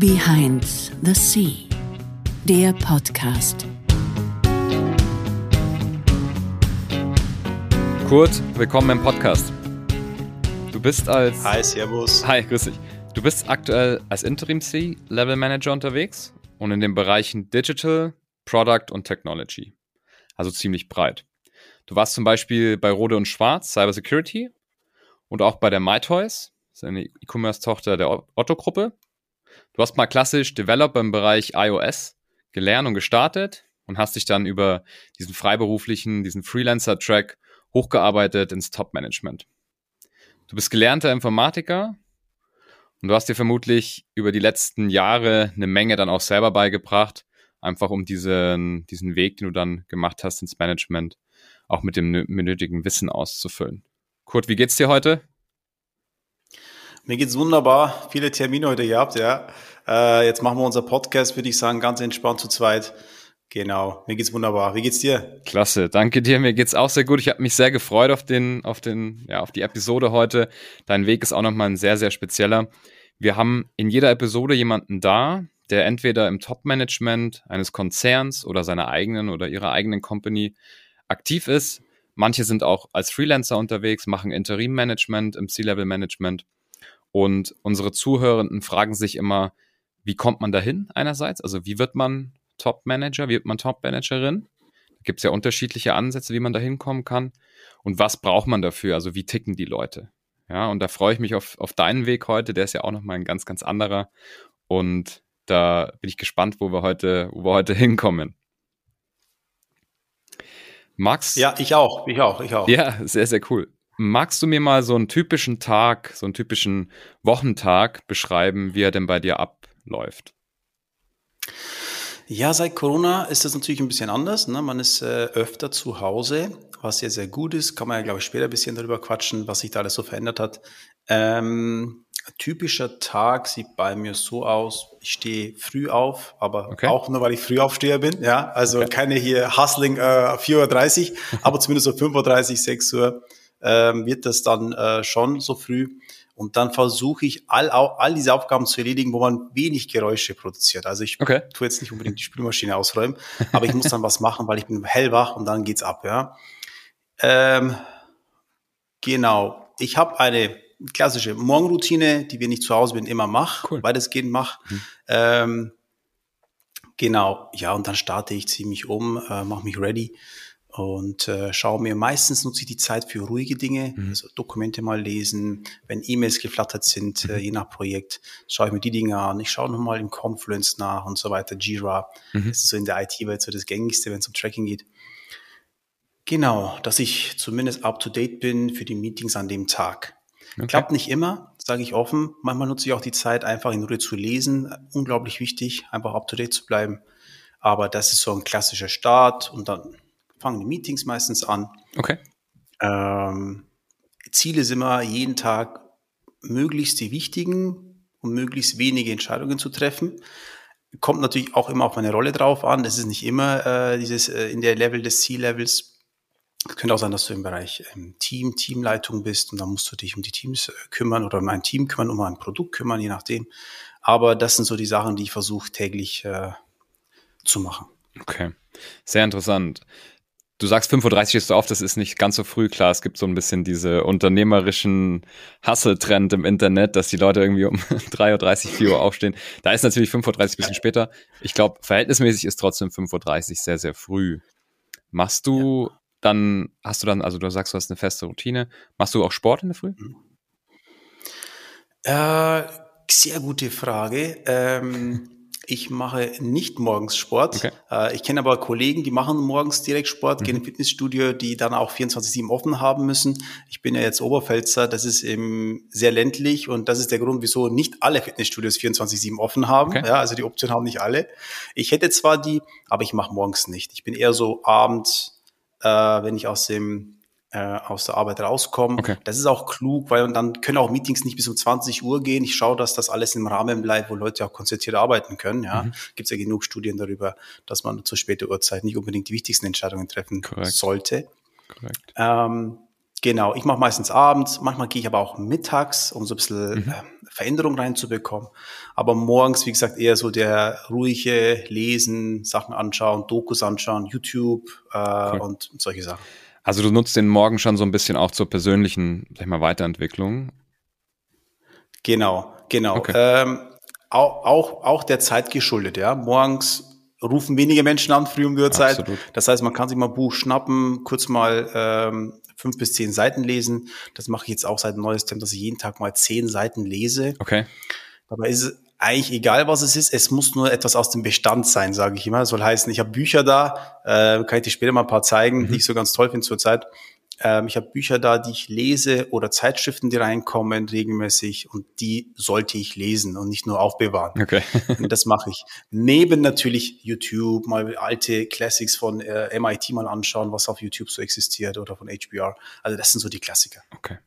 Behind the Sea, der Podcast. Kurt, willkommen im Podcast. Du bist als. Hi, Servus. Hi, grüß dich. Du bist aktuell als Interim C-Level Manager unterwegs und in den Bereichen Digital, Product und Technology. Also ziemlich breit. Du warst zum Beispiel bei Rode und Schwarz, Cyber Security und auch bei der MyToys, das ist eine E-Commerce-Tochter der Otto-Gruppe. Du hast mal klassisch Developer im Bereich iOS gelernt und gestartet und hast dich dann über diesen freiberuflichen, diesen Freelancer-Track hochgearbeitet ins Top-Management. Du bist gelernter Informatiker und du hast dir vermutlich über die letzten Jahre eine Menge dann auch selber beigebracht, einfach um diesen, diesen Weg, den du dann gemacht hast ins Management, auch mit dem nötigen Wissen auszufüllen. Kurt, wie geht's dir heute? Mir geht's wunderbar. Viele Termine heute gehabt, ja. Äh, jetzt machen wir unser Podcast, würde ich sagen, ganz entspannt zu zweit. Genau, mir geht's wunderbar. Wie geht's dir? Klasse, danke dir. Mir geht's auch sehr gut. Ich habe mich sehr gefreut auf den, auf den, ja, auf die Episode heute. Dein Weg ist auch nochmal ein sehr, sehr spezieller. Wir haben in jeder Episode jemanden da, der entweder im Top-Management eines Konzerns oder seiner eigenen oder ihrer eigenen Company aktiv ist. Manche sind auch als Freelancer unterwegs, machen Interim-Management im C-Level-Management. Und unsere Zuhörenden fragen sich immer, wie kommt man dahin einerseits? Also wie wird man Top-Manager, wie wird man Top-Managerin? Da gibt es ja unterschiedliche Ansätze, wie man da hinkommen kann. Und was braucht man dafür? Also wie ticken die Leute? Ja, und da freue ich mich auf, auf deinen Weg heute. Der ist ja auch nochmal ein ganz, ganz anderer. Und da bin ich gespannt, wo wir heute, wo wir heute hinkommen. Max? Ja, ich auch, ich auch, ich auch. Ja, sehr, sehr cool. Magst du mir mal so einen typischen Tag, so einen typischen Wochentag beschreiben, wie er denn bei dir abläuft? Ja, seit Corona ist das natürlich ein bisschen anders. Ne? Man ist äh, öfter zu Hause, was sehr, sehr gut ist. Kann man ja, glaube ich, später ein bisschen darüber quatschen, was sich da alles so verändert hat. Ähm, typischer Tag sieht bei mir so aus, ich stehe früh auf, aber okay. auch nur, weil ich Frühaufsteher bin. Ja, also okay. keine hier Hustling äh, 4.30 Uhr, aber zumindest so 5.30 Uhr, 6 Uhr ähm, wird das dann äh, schon so früh. Und dann versuche ich all, all diese Aufgaben zu erledigen, wo man wenig Geräusche produziert. Also ich okay. tue jetzt nicht unbedingt die Spülmaschine ausräumen, aber ich muss dann was machen, weil ich bin hellwach und dann geht's ab. Ja, ähm, genau. Ich habe eine klassische Morgenroutine, die wenn ich zu Hause bin immer mache, cool. weitestgehend mache. Mhm. Ähm, genau. Ja, und dann starte ich ziemlich um, äh, mache mich ready und äh, schaue mir meistens nutze ich die Zeit für ruhige Dinge, mhm. also Dokumente mal lesen, wenn E-Mails geflattert sind, äh, mhm. äh, je nach Projekt, schaue ich mir die Dinge an. Ich schaue nochmal im Confluence nach und so weiter, Jira. Mhm. Das ist so in der IT-Welt so das gängigste, wenn es um Tracking geht. Genau, dass ich zumindest up to date bin für die Meetings an dem Tag. Okay. Klappt nicht immer, sage ich offen. Manchmal nutze ich auch die Zeit, einfach in Ruhe zu lesen. Unglaublich wichtig, einfach up to date zu bleiben. Aber das ist so ein klassischer Start und dann fangen die Meetings meistens an. Okay. Ähm, Ziele sind immer jeden Tag möglichst die wichtigen und möglichst wenige Entscheidungen zu treffen. Kommt natürlich auch immer auf meine Rolle drauf an. Das ist nicht immer äh, dieses äh, in der Level des C-Levels. Es könnte auch sein, dass du im Bereich ähm, Team, Teamleitung bist und dann musst du dich um die Teams äh, kümmern oder um ein Team kümmern, um ein Produkt kümmern, je nachdem. Aber das sind so die Sachen, die ich versuche täglich äh, zu machen. Okay, sehr interessant. Du sagst 5.30 Uhr stehst du auf, das ist nicht ganz so früh. Klar, es gibt so ein bisschen diese unternehmerischen Hustle-Trend im Internet, dass die Leute irgendwie um 3.30 Uhr, 4 Uhr aufstehen. Da ist natürlich 5.30 Uhr ein bisschen später. Ich glaube, verhältnismäßig ist trotzdem 5.30 Uhr sehr, sehr früh. Machst du ja. dann, hast du dann, also du sagst, du hast eine feste Routine. Machst du auch Sport in der Früh? Äh, sehr gute Frage. Ähm, ich mache nicht morgens Sport. Okay. Äh, ich kenne aber Kollegen, die machen morgens direkt Sport, mhm. gehen ins Fitnessstudio, die dann auch 24-7 offen haben müssen. Ich bin ja jetzt Oberpfälzer, das ist eben sehr ländlich und das ist der Grund, wieso nicht alle Fitnessstudios 24-7 offen haben. Okay. Ja, also die Option haben nicht alle. Ich hätte zwar die, aber ich mache morgens nicht. Ich bin eher so abends, äh, wenn ich aus dem äh, aus der Arbeit rauskommen. Okay. Das ist auch klug, weil dann können auch Meetings nicht bis um 20 Uhr gehen. Ich schaue, dass das alles im Rahmen bleibt, wo Leute auch konzentriert arbeiten können. Ja, mhm. gibt es ja genug Studien darüber, dass man zu später Uhrzeit nicht unbedingt die wichtigsten Entscheidungen treffen Correct. sollte. Correct. Ähm, Genau, ich mache meistens abends, manchmal gehe ich aber auch mittags, um so ein bisschen mhm. äh, Veränderung reinzubekommen. Aber morgens, wie gesagt, eher so der ruhige Lesen, Sachen anschauen, Dokus anschauen, YouTube äh, cool. und solche Sachen. Also du nutzt den Morgen schon so ein bisschen auch zur persönlichen, sag ich mal, Weiterentwicklung. Genau, genau. Okay. Ähm, auch, auch, auch der Zeit geschuldet, ja. Morgens rufen wenige Menschen an, früh um die Uhrzeit. Absolut. Das heißt, man kann sich mal ein Buch schnappen, kurz mal ähm, fünf bis zehn Seiten lesen. Das mache ich jetzt auch seit ein neues Temp, dass ich jeden Tag mal zehn Seiten lese. Okay. Dabei ist es eigentlich egal, was es ist. Es muss nur etwas aus dem Bestand sein, sage ich immer. Das soll heißen, ich habe Bücher da, äh, kann ich dir später mal ein paar zeigen, mhm. die ich so ganz toll finde zurzeit. Ähm, ich habe Bücher da, die ich lese oder Zeitschriften, die reinkommen regelmäßig und die sollte ich lesen und nicht nur aufbewahren. Okay. und das mache ich. Neben natürlich YouTube, mal alte Classics von äh, MIT mal anschauen, was auf YouTube so existiert oder von HBR. Also das sind so die Klassiker. Okay.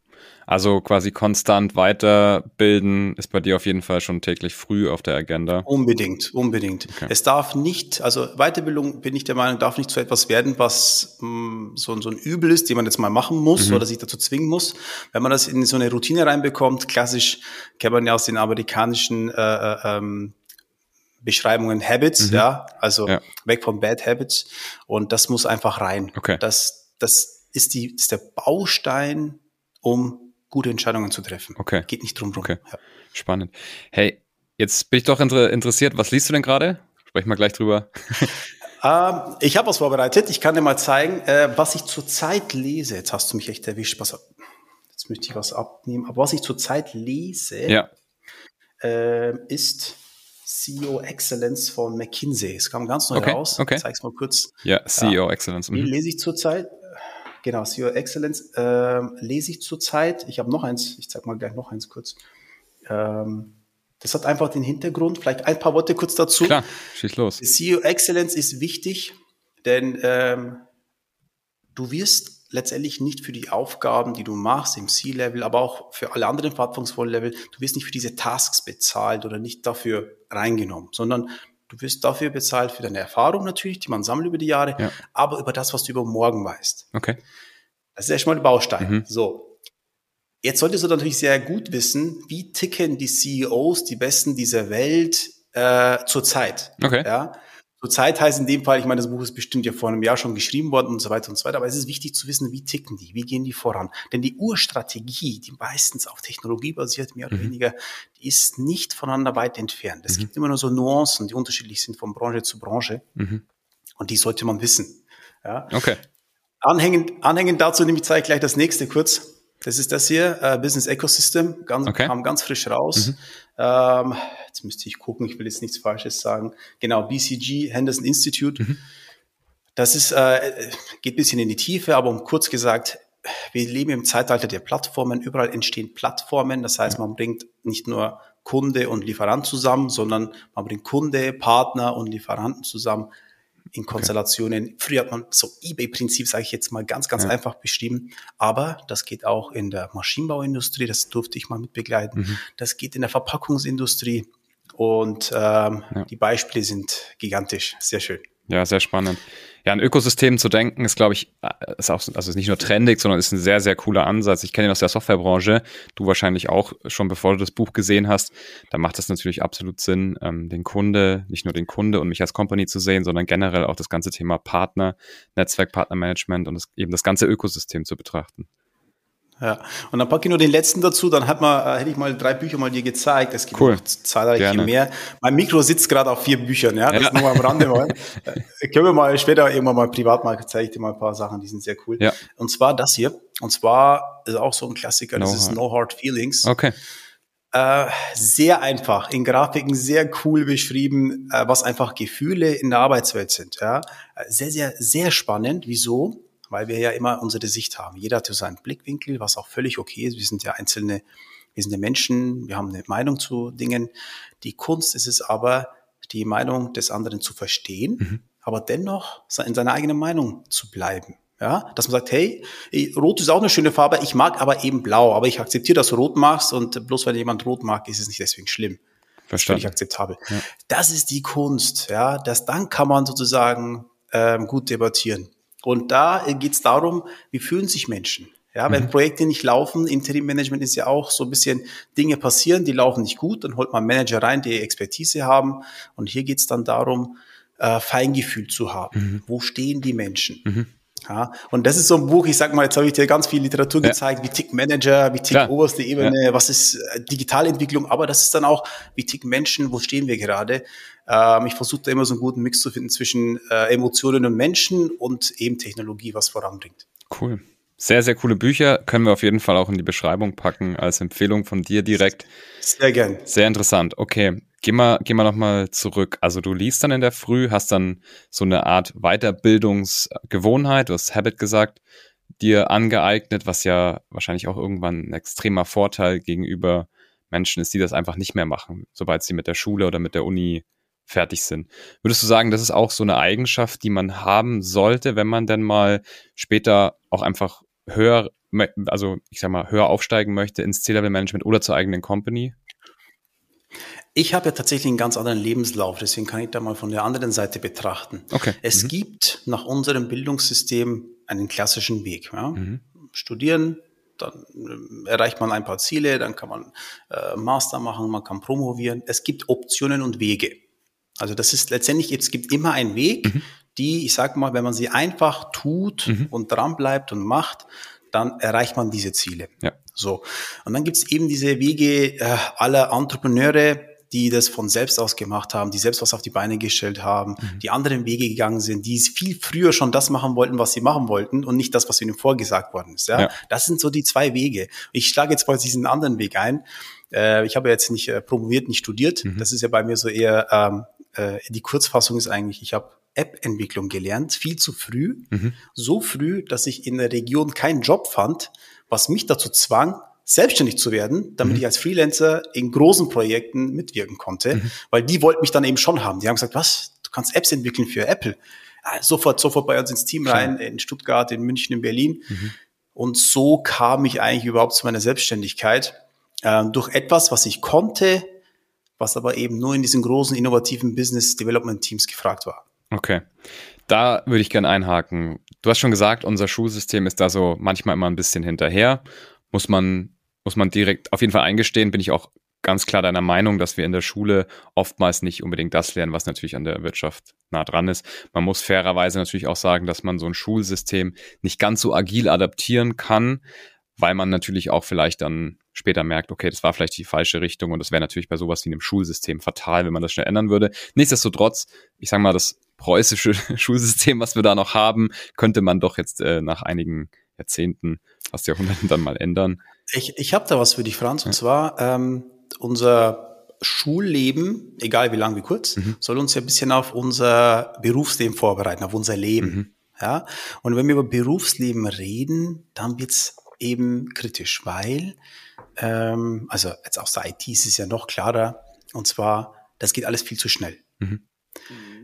Also quasi konstant weiterbilden ist bei dir auf jeden Fall schon täglich früh auf der Agenda. Unbedingt, unbedingt. Okay. Es darf nicht, also Weiterbildung bin ich der Meinung, darf nicht zu etwas werden, was mh, mm, so, so ein Übel ist, den man jetzt mal machen muss mhm. oder sich dazu zwingen muss. Wenn man das in so eine Routine reinbekommt, klassisch kennt man ja aus den amerikanischen äh, äh ähm, Beschreibungen Habits, mhm. ja, also ja. weg von Bad Habits und das muss einfach rein. Okay. Das, das ist die, ist der Baustein, um gute Entscheidungen zu treffen. Okay. Geht nicht drum rum. Okay. Ja. Spannend. Hey, jetzt bin ich doch inter interessiert. Was liest du denn gerade? Sprechen wir gleich drüber. ähm, ich habe was vorbereitet. Ich kann dir mal zeigen, äh, was ich zurzeit lese. Jetzt hast du mich echt erwischt. Was, jetzt möchte ich was abnehmen. Aber was ich zurzeit lese, ja. äh, ist CEO Excellence von McKinsey. Es kam ganz neu okay. raus. Okay. Ich zeig's mal kurz. Ja, CEO ja. Excellence. Mhm. Die lese ich zurzeit. Genau, CEO Excellence äh, lese ich zurzeit. Ich habe noch eins, ich zeige mal gleich noch eins kurz. Ähm, das hat einfach den Hintergrund, vielleicht ein paar Worte kurz dazu. Klar, schieß los. CEO Excellence ist wichtig, denn ähm, du wirst letztendlich nicht für die Aufgaben, die du machst im C-Level, aber auch für alle anderen Verantwortungsvollen du wirst nicht für diese Tasks bezahlt oder nicht dafür reingenommen, sondern Du wirst dafür bezahlt für deine Erfahrung natürlich, die man sammelt über die Jahre, ja. aber über das, was du über morgen weißt. Okay. Das ist erstmal der Baustein. Mhm. So. Jetzt solltest du natürlich sehr gut wissen, wie ticken die CEOs, die Besten dieser Welt äh, zurzeit. Okay. Ja? So Zeit heißt in dem Fall, ich meine, das Buch ist bestimmt ja vor einem Jahr schon geschrieben worden und so weiter und so weiter, aber es ist wichtig zu wissen, wie ticken die, wie gehen die voran. Denn die Urstrategie, die meistens auf Technologie basiert, mehr oder mhm. weniger, die ist nicht voneinander weit entfernt. Es mhm. gibt immer nur so Nuancen, die unterschiedlich sind von Branche zu Branche. Mhm. Und die sollte man wissen. Ja? Okay. Anhängend, anhängend dazu nehme ich zeige gleich das nächste kurz. Das ist das hier, äh, Business Ecosystem, ganz, okay. kam ganz frisch raus. Ähm, jetzt müsste ich gucken, ich will jetzt nichts Falsches sagen. Genau, BCG, Henderson Institute. Mhm. Das ist, äh, geht bisschen in die Tiefe, aber um kurz gesagt, wir leben im Zeitalter der Plattformen. Überall entstehen Plattformen. Das heißt, man bringt nicht nur Kunde und Lieferant zusammen, sondern man bringt Kunde, Partner und Lieferanten zusammen in Konstellationen. Okay. Früher hat man so eBay-Prinzip, sage ich jetzt mal ganz, ganz ja. einfach beschrieben. Aber das geht auch in der Maschinenbauindustrie, das durfte ich mal mitbegleiten. Mhm. Das geht in der Verpackungsindustrie. Und ähm, ja. die Beispiele sind gigantisch. Sehr schön. Ja, sehr spannend. Ja, ein Ökosystem zu denken ist, glaube ich, äh, ist auch, also ist nicht nur trendig, sondern ist ein sehr, sehr cooler Ansatz. Ich kenne ihn aus der Softwarebranche, du wahrscheinlich auch schon, bevor du das Buch gesehen hast. Da macht es natürlich absolut Sinn, ähm, den Kunde, nicht nur den Kunde und mich als Company zu sehen, sondern generell auch das ganze Thema Partner, Netzwerkpartnermanagement und das, eben das ganze Ökosystem zu betrachten. Ja, und dann packe ich nur den letzten dazu, dann hat man, äh, hätte ich mal drei Bücher mal dir gezeigt. Es gibt cool. zahlreiche Gerne. mehr. Mein Mikro sitzt gerade auf vier Büchern, ja, das ja. nur am Rande mal. äh, können wir mal später irgendwann mal privat mal, zeige ich dir mal ein paar Sachen, die sind sehr cool. Ja. Und zwar das hier, und zwar ist auch so ein Klassiker, no das ist No Hard Feelings. Okay. Äh, sehr einfach, in Grafiken sehr cool beschrieben, äh, was einfach Gefühle in der Arbeitswelt sind. Ja? Äh, sehr, sehr, sehr spannend. Wieso? Weil wir ja immer unsere Sicht haben. Jeder hat so seinen Blickwinkel, was auch völlig okay ist. Wir sind ja einzelne, wir sind ja Menschen, wir haben eine Meinung zu Dingen. Die Kunst ist es aber, die Meinung des anderen zu verstehen, mhm. aber dennoch in seiner eigenen Meinung zu bleiben. Ja, dass man sagt, hey, Rot ist auch eine schöne Farbe, ich mag aber eben Blau, aber ich akzeptiere, dass du Rot magst und bloß weil jemand Rot mag, ist es nicht deswegen schlimm. Verstanden. Völlig akzeptabel. Ja. Das ist die Kunst, ja, dass dann kann man sozusagen ähm, gut debattieren. Und da geht es darum, wie fühlen sich Menschen? Ja, wenn mhm. Projekte nicht laufen, Interim Management ist ja auch so ein bisschen Dinge passieren, die laufen nicht gut, dann holt man Manager rein, die Expertise haben. Und hier geht's dann darum, äh, Feingefühl zu haben. Mhm. Wo stehen die Menschen? Mhm. Ja, und das ist so ein Buch, ich sag mal, jetzt habe ich dir ganz viel Literatur ja. gezeigt, wie tickt Manager, wie tickt Klar. oberste Ebene, ja. was ist äh, Digitalentwicklung, aber das ist dann auch, wie ticken Menschen, wo stehen wir gerade. Ähm, ich versuche da immer so einen guten Mix zu finden zwischen äh, Emotionen und Menschen und eben Technologie, was voranbringt. Cool. Sehr, sehr coole Bücher. Können wir auf jeden Fall auch in die Beschreibung packen als Empfehlung von dir direkt. Sehr gern. Sehr interessant. Okay. Geh mal, geh mal nochmal zurück. Also du liest dann in der Früh, hast dann so eine Art Weiterbildungsgewohnheit, du hast Habit gesagt, dir angeeignet, was ja wahrscheinlich auch irgendwann ein extremer Vorteil gegenüber Menschen ist, die das einfach nicht mehr machen, sobald sie mit der Schule oder mit der Uni fertig sind. Würdest du sagen, das ist auch so eine Eigenschaft, die man haben sollte, wenn man denn mal später auch einfach höher, also ich sag mal, höher aufsteigen möchte ins C-Level-Management oder zur eigenen Company? Ich habe ja tatsächlich einen ganz anderen Lebenslauf, deswegen kann ich da mal von der anderen Seite betrachten. Okay. Es mhm. gibt nach unserem Bildungssystem einen klassischen Weg. Ja? Mhm. Studieren, dann äh, erreicht man ein paar Ziele, dann kann man äh, Master machen, man kann promovieren. Es gibt Optionen und Wege. Also das ist letztendlich, es gibt immer einen Weg, mhm. die, ich sage mal, wenn man sie einfach tut mhm. und dran bleibt und macht, dann erreicht man diese Ziele. Ja. So. Und dann gibt es eben diese Wege äh, aller Entrepreneure, die das von selbst aus gemacht haben, die selbst was auf die Beine gestellt haben, mhm. die anderen Wege gegangen sind, die viel früher schon das machen wollten, was sie machen wollten und nicht das, was ihnen vorgesagt worden ist. Ja? ja. Das sind so die zwei Wege. Ich schlage jetzt mal diesen anderen Weg ein. Äh, ich habe jetzt nicht äh, promoviert, nicht studiert. Mhm. Das ist ja bei mir so eher, ähm, äh, die Kurzfassung ist eigentlich, ich habe App-Entwicklung gelernt, viel zu früh. Mhm. So früh, dass ich in der Region keinen Job fand, was mich dazu zwang, selbstständig zu werden, damit mhm. ich als Freelancer in großen Projekten mitwirken konnte, mhm. weil die wollten mich dann eben schon haben. Die haben gesagt, was, du kannst Apps entwickeln für Apple. Ja, sofort, sofort bei uns ins Team rein, in Stuttgart, in München, in Berlin. Mhm. Und so kam ich eigentlich überhaupt zu meiner Selbstständigkeit äh, durch etwas, was ich konnte, was aber eben nur in diesen großen innovativen Business Development Teams gefragt war. Okay. Da würde ich gerne einhaken. Du hast schon gesagt, unser Schulsystem ist da so manchmal immer ein bisschen hinterher. Muss man, muss man direkt auf jeden Fall eingestehen, bin ich auch ganz klar deiner Meinung, dass wir in der Schule oftmals nicht unbedingt das lernen, was natürlich an der Wirtschaft nah dran ist. Man muss fairerweise natürlich auch sagen, dass man so ein Schulsystem nicht ganz so agil adaptieren kann, weil man natürlich auch vielleicht dann später merkt, okay, das war vielleicht die falsche Richtung und das wäre natürlich bei sowas wie einem Schulsystem fatal, wenn man das schnell ändern würde. Nichtsdestotrotz, ich sage mal, das preußische Schulsystem, was wir da noch haben, könnte man doch jetzt äh, nach einigen Jahrzehnten, fast Jahrhunderten dann mal ändern. Ich, ich habe da was für dich, Franz, ja. und zwar ähm, unser Schulleben, egal wie lang, wie kurz, mhm. soll uns ja ein bisschen auf unser Berufsleben vorbereiten, auf unser Leben. Mhm. Ja? Und wenn wir über Berufsleben reden, dann wird's eben kritisch, weil, ähm, also jetzt aus der IT ist es ja noch klarer, und zwar, das geht alles viel zu schnell. Mhm.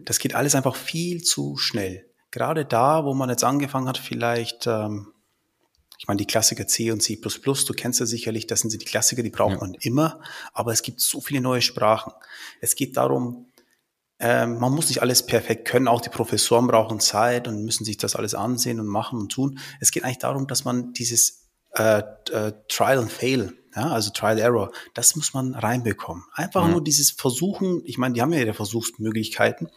Das geht alles einfach viel zu schnell. Gerade da, wo man jetzt angefangen hat, vielleicht, ähm, ich meine, die Klassiker C und C++, du kennst ja sicherlich, das sind die Klassiker, die braucht ja. man immer, aber es gibt so viele neue Sprachen. Es geht darum, ähm, man muss nicht alles perfekt können, auch die Professoren brauchen Zeit und müssen sich das alles ansehen und machen und tun. Es geht eigentlich darum, dass man dieses äh, äh, Trial and Fail, ja, also Trial Error, das muss man reinbekommen. Einfach mhm. nur dieses Versuchen, ich meine, die haben ja ihre Versuchsmöglichkeiten,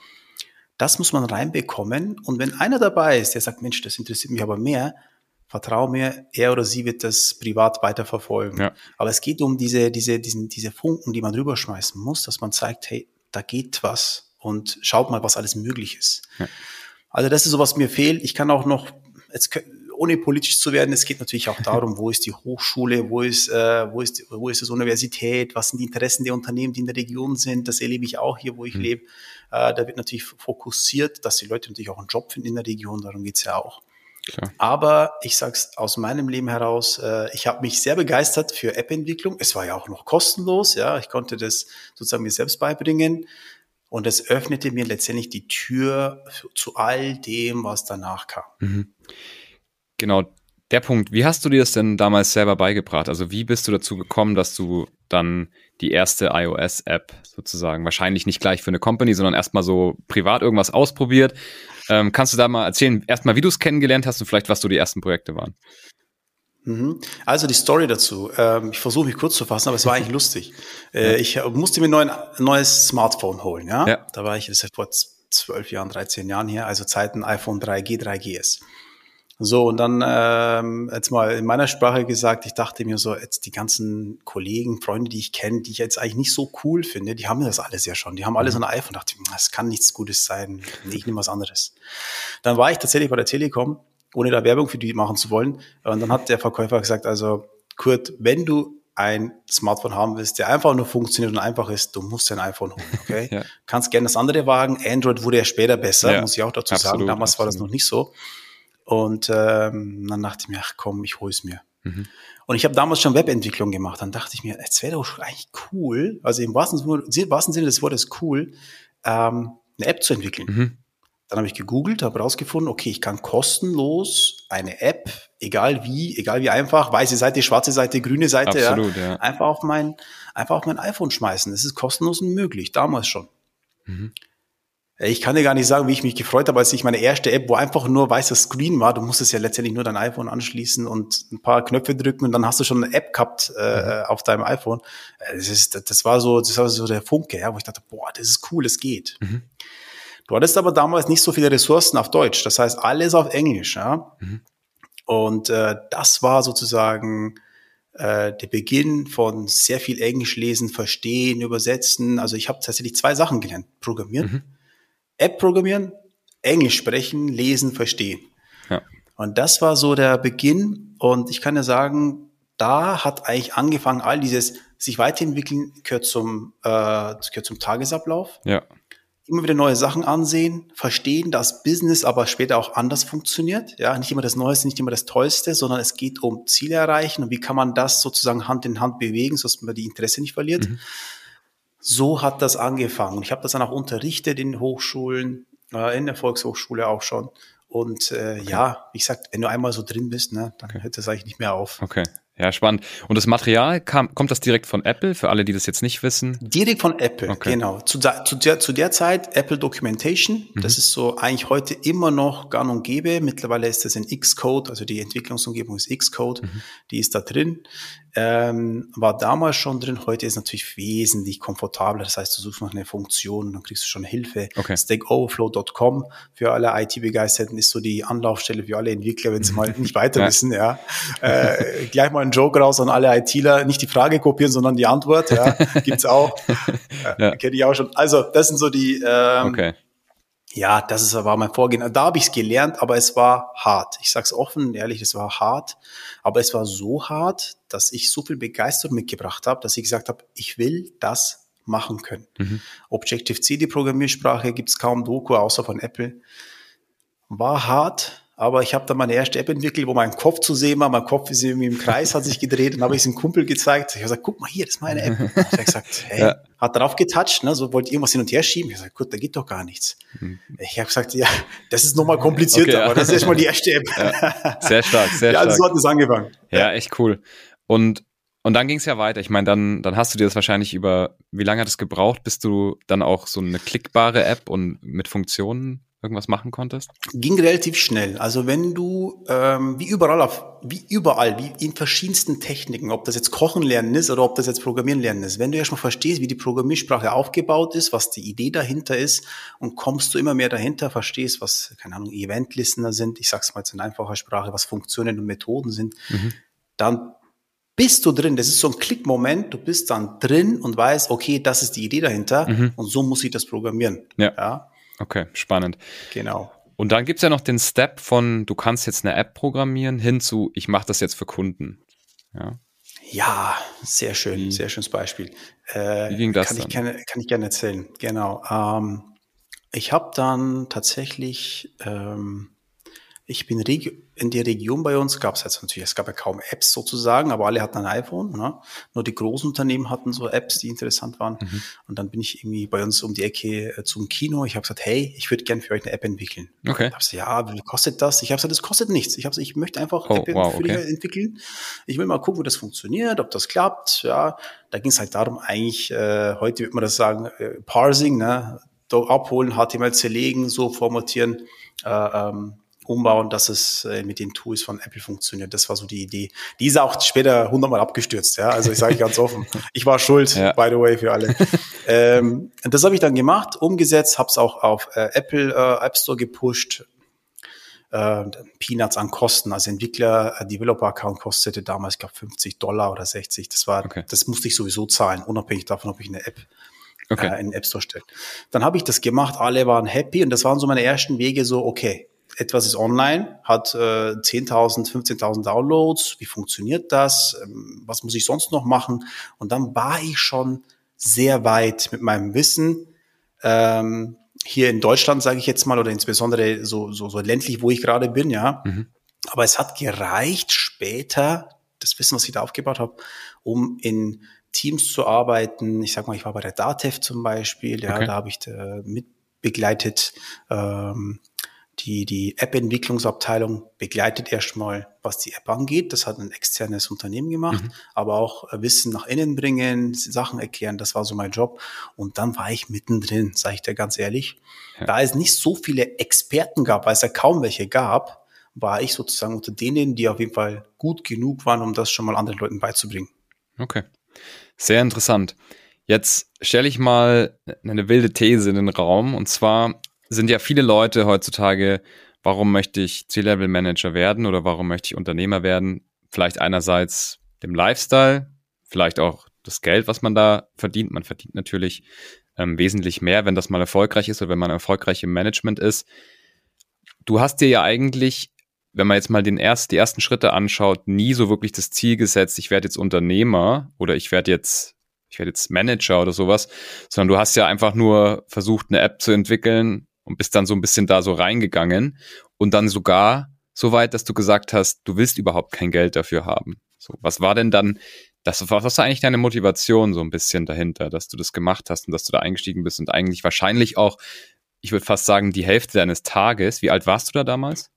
das muss man reinbekommen. Und wenn einer dabei ist, der sagt, Mensch, das interessiert mich aber mehr, vertrau mir, er oder sie wird das privat weiterverfolgen. Ja. Aber es geht um diese, diese, diesen, diese Funken, die man rüberschmeißen muss, dass man zeigt, hey, da geht was und schaut mal, was alles möglich ist. Ja. Also das ist so, was mir fehlt. Ich kann auch noch, jetzt, ohne politisch zu werden, es geht natürlich auch darum, wo ist die Hochschule, wo ist, äh, wo ist, wo ist das Universität, was sind die Interessen der Unternehmen, die in der Region sind. Das erlebe ich auch hier, wo ich mhm. lebe. Äh, da wird natürlich fokussiert, dass die Leute natürlich auch einen Job finden in der Region, darum geht's ja auch. Klar. Aber ich sag's aus meinem Leben heraus, äh, ich habe mich sehr begeistert für App-Entwicklung. Es war ja auch noch kostenlos, ja. Ich konnte das sozusagen mir selbst beibringen. Und es öffnete mir letztendlich die Tür zu all dem, was danach kam. Mhm. Genau, der Punkt. Wie hast du dir das denn damals selber beigebracht? Also wie bist du dazu gekommen, dass du dann die erste iOS-App sozusagen, wahrscheinlich nicht gleich für eine Company, sondern erstmal so privat irgendwas ausprobiert. Ähm, kannst du da mal erzählen, erstmal, wie du es kennengelernt hast und vielleicht, was so die ersten Projekte waren? Mhm. Also die Story dazu. Ähm, ich versuche mich kurz zu fassen, aber es war eigentlich lustig. Äh, ich musste mir ein neues Smartphone holen. Ja? ja. Da war ich, das ist vor zwölf Jahren, 13 Jahren her, also Zeiten iPhone 3G, 3GS. So, und dann ähm, jetzt mal in meiner Sprache gesagt, ich dachte mir so, jetzt die ganzen Kollegen, Freunde, die ich kenne, die ich jetzt eigentlich nicht so cool finde, die haben das alles ja schon. Die haben alle so ein iPhone. Dachte ich, das kann nichts Gutes sein. Nee, ich nehme was anderes. Dann war ich tatsächlich bei der Telekom, ohne da Werbung für die machen zu wollen. Und dann hat der Verkäufer gesagt, also Kurt, wenn du ein Smartphone haben willst, der einfach nur funktioniert und einfach ist, du musst ein iPhone holen, okay? ja. Kannst gerne das andere wagen. Android wurde ja später besser, ja, muss ich auch dazu absolut, sagen. Damals absolut. war das noch nicht so. Und ähm, dann dachte ich mir, ach komm, ich hol's mir. Mhm. Und ich habe damals schon Webentwicklung gemacht. Dann dachte ich mir, es wäre doch eigentlich cool, also im wahrsten, im wahrsten Sinne des Wortes cool, ähm, eine App zu entwickeln. Mhm. Dann habe ich gegoogelt, habe rausgefunden, okay, ich kann kostenlos eine App, egal wie, egal wie einfach, weiße Seite, schwarze Seite, grüne Seite, Absolut, ja, ja. einfach auf mein, einfach auf mein iPhone schmeißen. Das ist kostenlos und möglich, damals schon. Mhm. Ich kann dir gar nicht sagen, wie ich mich gefreut habe, als ich meine erste App, wo einfach nur weißer Screen war, du musstest ja letztendlich nur dein iPhone anschließen und ein paar Knöpfe drücken und dann hast du schon eine App gehabt äh, mhm. auf deinem iPhone. Das, ist, das war so, das war so der Funke, ja, wo ich dachte, boah, das ist cool, es geht. Mhm. Du hattest aber damals nicht so viele Ressourcen auf Deutsch, das heißt alles auf Englisch. Ja? Mhm. Und äh, das war sozusagen äh, der Beginn von sehr viel Englisch lesen, verstehen, übersetzen. Also ich habe tatsächlich zwei Sachen gelernt. Programmieren, mhm. App programmieren, Englisch sprechen, lesen, verstehen. Ja. Und das war so der Beginn. Und ich kann ja sagen, da hat eigentlich angefangen, all dieses sich weiterentwickeln gehört zum, äh, gehört zum Tagesablauf. Ja immer wieder neue Sachen ansehen, verstehen, dass Business aber später auch anders funktioniert. Ja, nicht immer das Neueste, nicht immer das Tollste, sondern es geht um Ziele erreichen und wie kann man das sozusagen Hand in Hand bewegen, sodass man die Interesse nicht verliert. Mhm. So hat das angefangen. Ich habe das dann auch unterrichtet in Hochschulen, äh, in der Volkshochschule auch schon. Und äh, okay. ja, wie gesagt, wenn du einmal so drin bist, ne, dann okay. hört das eigentlich nicht mehr auf. Okay. Ja, spannend. Und das Material kam, kommt das direkt von Apple, für alle, die das jetzt nicht wissen? Direkt von Apple, okay. genau. Zu, zu, der, zu der Zeit Apple Documentation, mhm. das ist so eigentlich heute immer noch gang und gäbe. Mittlerweile ist das in Xcode, also die Entwicklungsumgebung ist Xcode, mhm. die ist da drin ähm, war damals schon drin. Heute ist natürlich wesentlich komfortabler. Das heißt, du suchst nach einer Funktion und dann kriegst du schon Hilfe. Okay. StackOverflow.com für alle IT-Begeisterten ist so die Anlaufstelle für alle Entwickler, wenn sie mal nicht weiter ja. wissen. Ja. Äh, gleich mal einen Joke raus an alle ITler. Nicht die Frage kopieren, sondern die Antwort. Ja. Gibt's auch. Äh, ja. Kenne ich auch schon. Also, das sind so die ähm, okay. Ja, das ist, war mein Vorgehen. Da habe ich es gelernt, aber es war hart. Ich sage es offen, ehrlich, es war hart. Aber es war so hart, dass ich so viel Begeisterung mitgebracht habe, dass ich gesagt habe, ich will das machen können. Mhm. Objective-C, die Programmiersprache, gibt es kaum Doku, außer von Apple. War hart, aber ich habe dann meine erste App entwickelt, wo mein Kopf zu sehen war. Mein Kopf ist irgendwie im Kreis, hat sich gedreht. Dann habe ich es einem Kumpel gezeigt. Ich habe gesagt, guck mal hier, das ist meine App. Und er hat gesagt, hey, ja. hat drauf getoucht, ne, so wollte irgendwas hin und her schieben. Ich habe gesagt, gut, da geht doch gar nichts. Mhm. Ich habe gesagt, ja, das ist nochmal komplizierter, okay, aber das ist erstmal die erste App. Ja. Sehr stark, sehr ja, also stark. Ja, so hat es angefangen. Ja, echt cool. Und und dann ging es ja weiter. Ich meine, dann, dann hast du dir das wahrscheinlich über, wie lange hat es gebraucht, bis du dann auch so eine klickbare App und mit Funktionen irgendwas machen konntest? Ging relativ schnell. Also wenn du, ähm, wie überall auf, wie überall, wie in verschiedensten Techniken, ob das jetzt Kochen lernen ist oder ob das jetzt Programmieren lernen ist, wenn du erstmal verstehst, wie die Programmiersprache aufgebaut ist, was die Idee dahinter ist und kommst du immer mehr dahinter, verstehst, was, keine Ahnung, Event-Listener sind, ich sag's mal jetzt in einfacher Sprache, was Funktionen und Methoden sind, mhm. dann bist du drin. Das ist so ein Klickmoment. Du bist dann drin und weißt, okay, das ist die Idee dahinter mhm. und so muss ich das programmieren. Ja. ja? Okay, spannend. Genau. Und dann gibt es ja noch den Step von, du kannst jetzt eine App programmieren, hin zu, ich mache das jetzt für Kunden. Ja, ja sehr schön, Wie? sehr schönes Beispiel. Äh, Wie ging das kann dann? Ich, kann, kann ich gerne erzählen, genau. Ähm, ich habe dann tatsächlich ähm, ich bin in der Region bei uns, gab es jetzt natürlich, es gab ja kaum Apps sozusagen, aber alle hatten ein iPhone. Ne? Nur die großen Unternehmen hatten so Apps, die interessant waren. Mhm. Und dann bin ich irgendwie bei uns um die Ecke äh, zum Kino. Ich habe gesagt, hey, ich würde gerne für euch eine App entwickeln. Okay. Ich habe gesagt, ja, wie kostet das? Ich habe gesagt, das kostet nichts. Ich habe gesagt, ich möchte einfach oh, App wow, okay. entwickeln. Ich will mal gucken, wie das funktioniert, ob das klappt. Ja, da ging es halt darum, eigentlich, äh, heute würde man das sagen, äh, Parsing, ne? abholen, HTML zerlegen, so formatieren. Äh, ähm, umbauen, dass es äh, mit den Tools von Apple funktioniert. Das war so die Idee. Die ist auch später hundertmal abgestürzt, ja. Also ich sage ganz offen. Ich war schuld, ja. by the way, für alle. ähm, das habe ich dann gemacht, umgesetzt, habe es auch auf äh, Apple äh, App Store gepusht. Äh, Peanuts an Kosten. Also Entwickler, äh, Developer-Account kostete damals, ich glaube, 50 Dollar oder 60. Das war, okay. das musste ich sowieso zahlen, unabhängig davon, ob ich eine App okay. äh, in den App Store stelle. Dann habe ich das gemacht, alle waren happy und das waren so meine ersten Wege, so, okay, etwas ist online, hat äh, 10.000, 15.000 Downloads. Wie funktioniert das? Ähm, was muss ich sonst noch machen? Und dann war ich schon sehr weit mit meinem Wissen. Ähm, hier in Deutschland, sage ich jetzt mal, oder insbesondere so, so, so ländlich, wo ich gerade bin, ja. Mhm. Aber es hat gereicht später, das Wissen, was ich da aufgebaut habe, um in Teams zu arbeiten. Ich sag mal, ich war bei der DATEV zum Beispiel, ja, okay. da habe ich äh, mitbegleitet. Ähm, die, die App-Entwicklungsabteilung begleitet erstmal, was die App angeht. Das hat ein externes Unternehmen gemacht, mhm. aber auch äh, Wissen nach innen bringen, Sachen erklären, das war so mein Job. Und dann war ich mittendrin, sage ich dir ganz ehrlich. Ja. Da es nicht so viele Experten gab, weil es ja kaum welche gab, war ich sozusagen unter denen, die auf jeden Fall gut genug waren, um das schon mal anderen Leuten beizubringen. Okay. Sehr interessant. Jetzt stelle ich mal eine wilde These in den Raum. Und zwar sind ja viele Leute heutzutage, warum möchte ich C-Level-Manager werden oder warum möchte ich Unternehmer werden? Vielleicht einerseits dem Lifestyle, vielleicht auch das Geld, was man da verdient. Man verdient natürlich ähm, wesentlich mehr, wenn das mal erfolgreich ist oder wenn man erfolgreich im Management ist. Du hast dir ja eigentlich, wenn man jetzt mal den erst, die ersten Schritte anschaut, nie so wirklich das Ziel gesetzt, ich werde jetzt Unternehmer oder ich werde jetzt ich werde jetzt Manager oder sowas, sondern du hast ja einfach nur versucht, eine App zu entwickeln, und bist dann so ein bisschen da so reingegangen und dann sogar so weit, dass du gesagt hast, du willst überhaupt kein Geld dafür haben. So, was war denn dann, das, was war eigentlich deine Motivation so ein bisschen dahinter, dass du das gemacht hast und dass du da eingestiegen bist und eigentlich wahrscheinlich auch, ich würde fast sagen, die Hälfte deines Tages. Wie alt warst du da damals?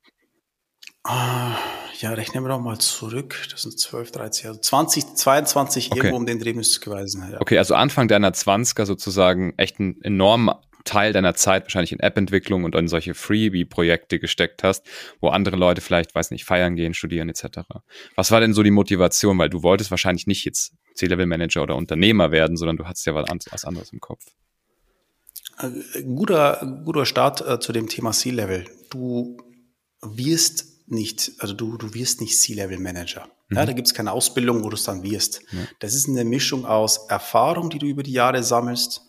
Ah, ja, rechnen wir doch mal zurück. Das sind 12, 13, also 20, 22 okay. irgendwo um den Dreh müsste es gewesen. Ja. Okay, also Anfang deiner 20er sozusagen echt ein enorm Teil deiner Zeit wahrscheinlich in App-Entwicklung und in solche Freebie-Projekte gesteckt hast, wo andere Leute vielleicht, weiß nicht, feiern gehen, studieren etc. Was war denn so die Motivation? Weil du wolltest wahrscheinlich nicht jetzt C-Level-Manager oder Unternehmer werden, sondern du hattest ja was anderes im Kopf. Äh, guter, guter Start äh, zu dem Thema C-Level. Du wirst nicht, also du, du wirst nicht C-Level-Manager. Mhm. Ja, da gibt es keine Ausbildung, wo du es dann wirst. Ja. Das ist eine Mischung aus Erfahrung, die du über die Jahre sammelst,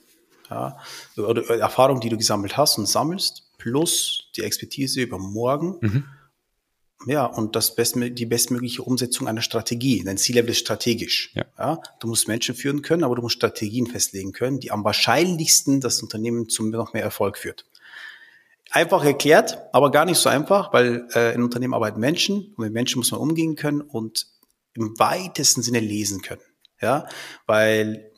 ja, oder Erfahrung, die du gesammelt hast und sammelst, plus die Expertise über morgen. Mhm. Ja, und das Best, die bestmögliche Umsetzung einer Strategie. Dein C-Level ist strategisch. Ja. ja. Du musst Menschen führen können, aber du musst Strategien festlegen können, die am wahrscheinlichsten das Unternehmen zum noch mehr Erfolg führt. Einfach erklärt, aber gar nicht so einfach, weil äh, in Unternehmen arbeiten Menschen und mit Menschen muss man umgehen können und im weitesten Sinne lesen können. Ja, weil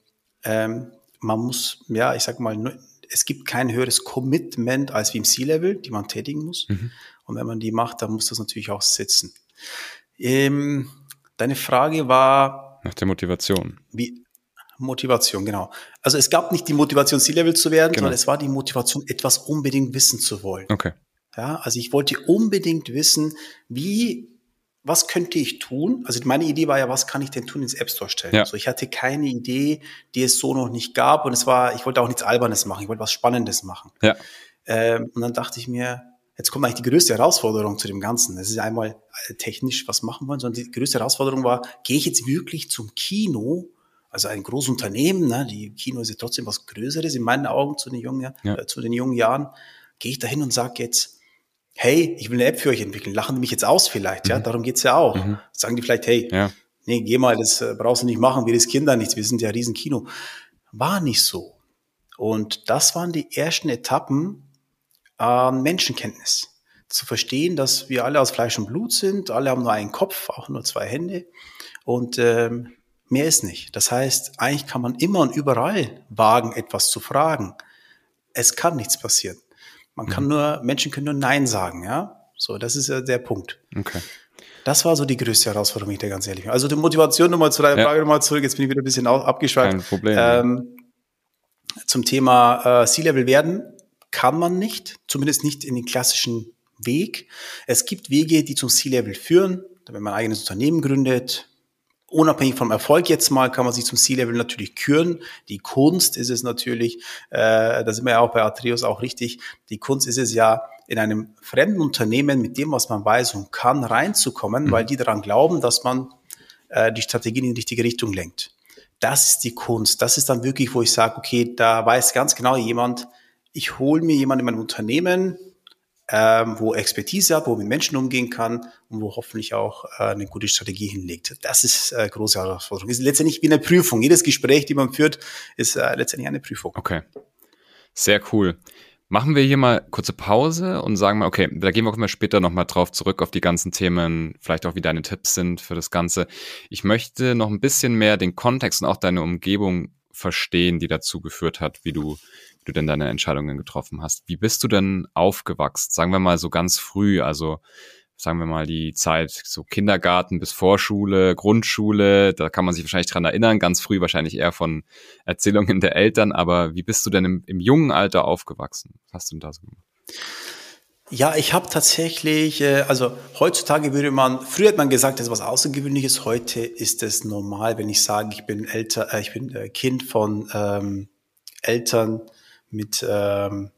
ähm, man muss, ja, ich sag mal, es gibt kein höheres Commitment als wie im C-Level, die man tätigen muss. Mhm. Und wenn man die macht, dann muss das natürlich auch sitzen. Ähm, deine Frage war. Nach der Motivation. Wie, Motivation, genau. Also es gab nicht die Motivation, C-Level zu werden, genau. sondern es war die Motivation, etwas unbedingt wissen zu wollen. Okay. Ja, also ich wollte unbedingt wissen, wie was könnte ich tun? Also meine Idee war ja, was kann ich denn tun ins App Store stellen? Ja. Also ich hatte keine Idee, die es so noch nicht gab und es war, ich wollte auch nichts Albernes machen, ich wollte was Spannendes machen. Ja. Ähm, und dann dachte ich mir, jetzt kommt eigentlich die größte Herausforderung zu dem Ganzen. Das ist einmal äh, technisch was machen wollen, sondern die größte Herausforderung war, gehe ich jetzt wirklich zum Kino? Also ein großes Unternehmen, ne? die Kino ist ja trotzdem was Größeres in meinen Augen zu den jungen, ja. äh, zu den jungen Jahren. Gehe ich da hin und sage jetzt, hey, ich will eine App für euch entwickeln, lachen die mich jetzt aus vielleicht, mhm. ja, darum geht's ja auch. Mhm. Sagen die vielleicht, hey, ja. nee, geh mal, das äh, brauchst du nicht machen, wir das Kinder nichts, wir sind ja riesen Kino. War nicht so. Und das waren die ersten Etappen äh, Menschenkenntnis. Zu verstehen, dass wir alle aus Fleisch und Blut sind, alle haben nur einen Kopf, auch nur zwei Hände und ähm, mehr ist nicht. Das heißt, eigentlich kann man immer und überall wagen, etwas zu fragen. Es kann nichts passieren. Man kann mhm. nur, Menschen können nur Nein sagen, ja. So, das ist ja der Punkt. Okay. Das war so die größte Herausforderung, ich dir ganz ehrlich. Also die Motivation nochmal zu deiner ja. Frage nochmal zurück. Jetzt bin ich wieder ein bisschen abgeschweift. Kein Problem. Ähm, zum Thema äh, C-Level werden kann man nicht, zumindest nicht in den klassischen Weg. Es gibt Wege, die zum C-Level führen. Wenn man ein eigenes Unternehmen gründet, unabhängig vom Erfolg jetzt mal, kann man sich zum C-Level natürlich küren. Die Kunst ist es natürlich, äh, da sind wir ja auch bei Atreus auch richtig, die Kunst ist es ja, in einem fremden Unternehmen mit dem, was man weiß und kann, reinzukommen, mhm. weil die daran glauben, dass man äh, die Strategie in die richtige Richtung lenkt. Das ist die Kunst. Das ist dann wirklich, wo ich sage, okay, da weiß ganz genau jemand, ich hole mir jemanden in mein Unternehmen, ähm, wo Expertise hat, wo mit Menschen umgehen kann und wo hoffentlich auch äh, eine gute Strategie hinlegt. Das ist äh, große Herausforderung. Ist letztendlich wie eine Prüfung. Jedes Gespräch, die man führt, ist äh, letztendlich eine Prüfung. Okay. Sehr cool. Machen wir hier mal kurze Pause und sagen mal, okay, da gehen wir auch immer später nochmal drauf zurück auf die ganzen Themen, vielleicht auch wie deine Tipps sind für das Ganze. Ich möchte noch ein bisschen mehr den Kontext und auch deine Umgebung verstehen, die dazu geführt hat, wie du du denn deine Entscheidungen getroffen hast. Wie bist du denn aufgewachsen? Sagen wir mal so ganz früh, also sagen wir mal die Zeit so Kindergarten bis Vorschule, Grundschule, da kann man sich wahrscheinlich dran erinnern, ganz früh wahrscheinlich eher von Erzählungen der Eltern, aber wie bist du denn im, im jungen Alter aufgewachsen? Was hast du denn da so gemacht? Ja, ich habe tatsächlich, äh, also heutzutage würde man, früher hat man gesagt, das ist was Außergewöhnliches, heute ist es normal, wenn ich sage, ich bin älter, äh, ich bin äh, Kind von ähm, Eltern, mit, ähm,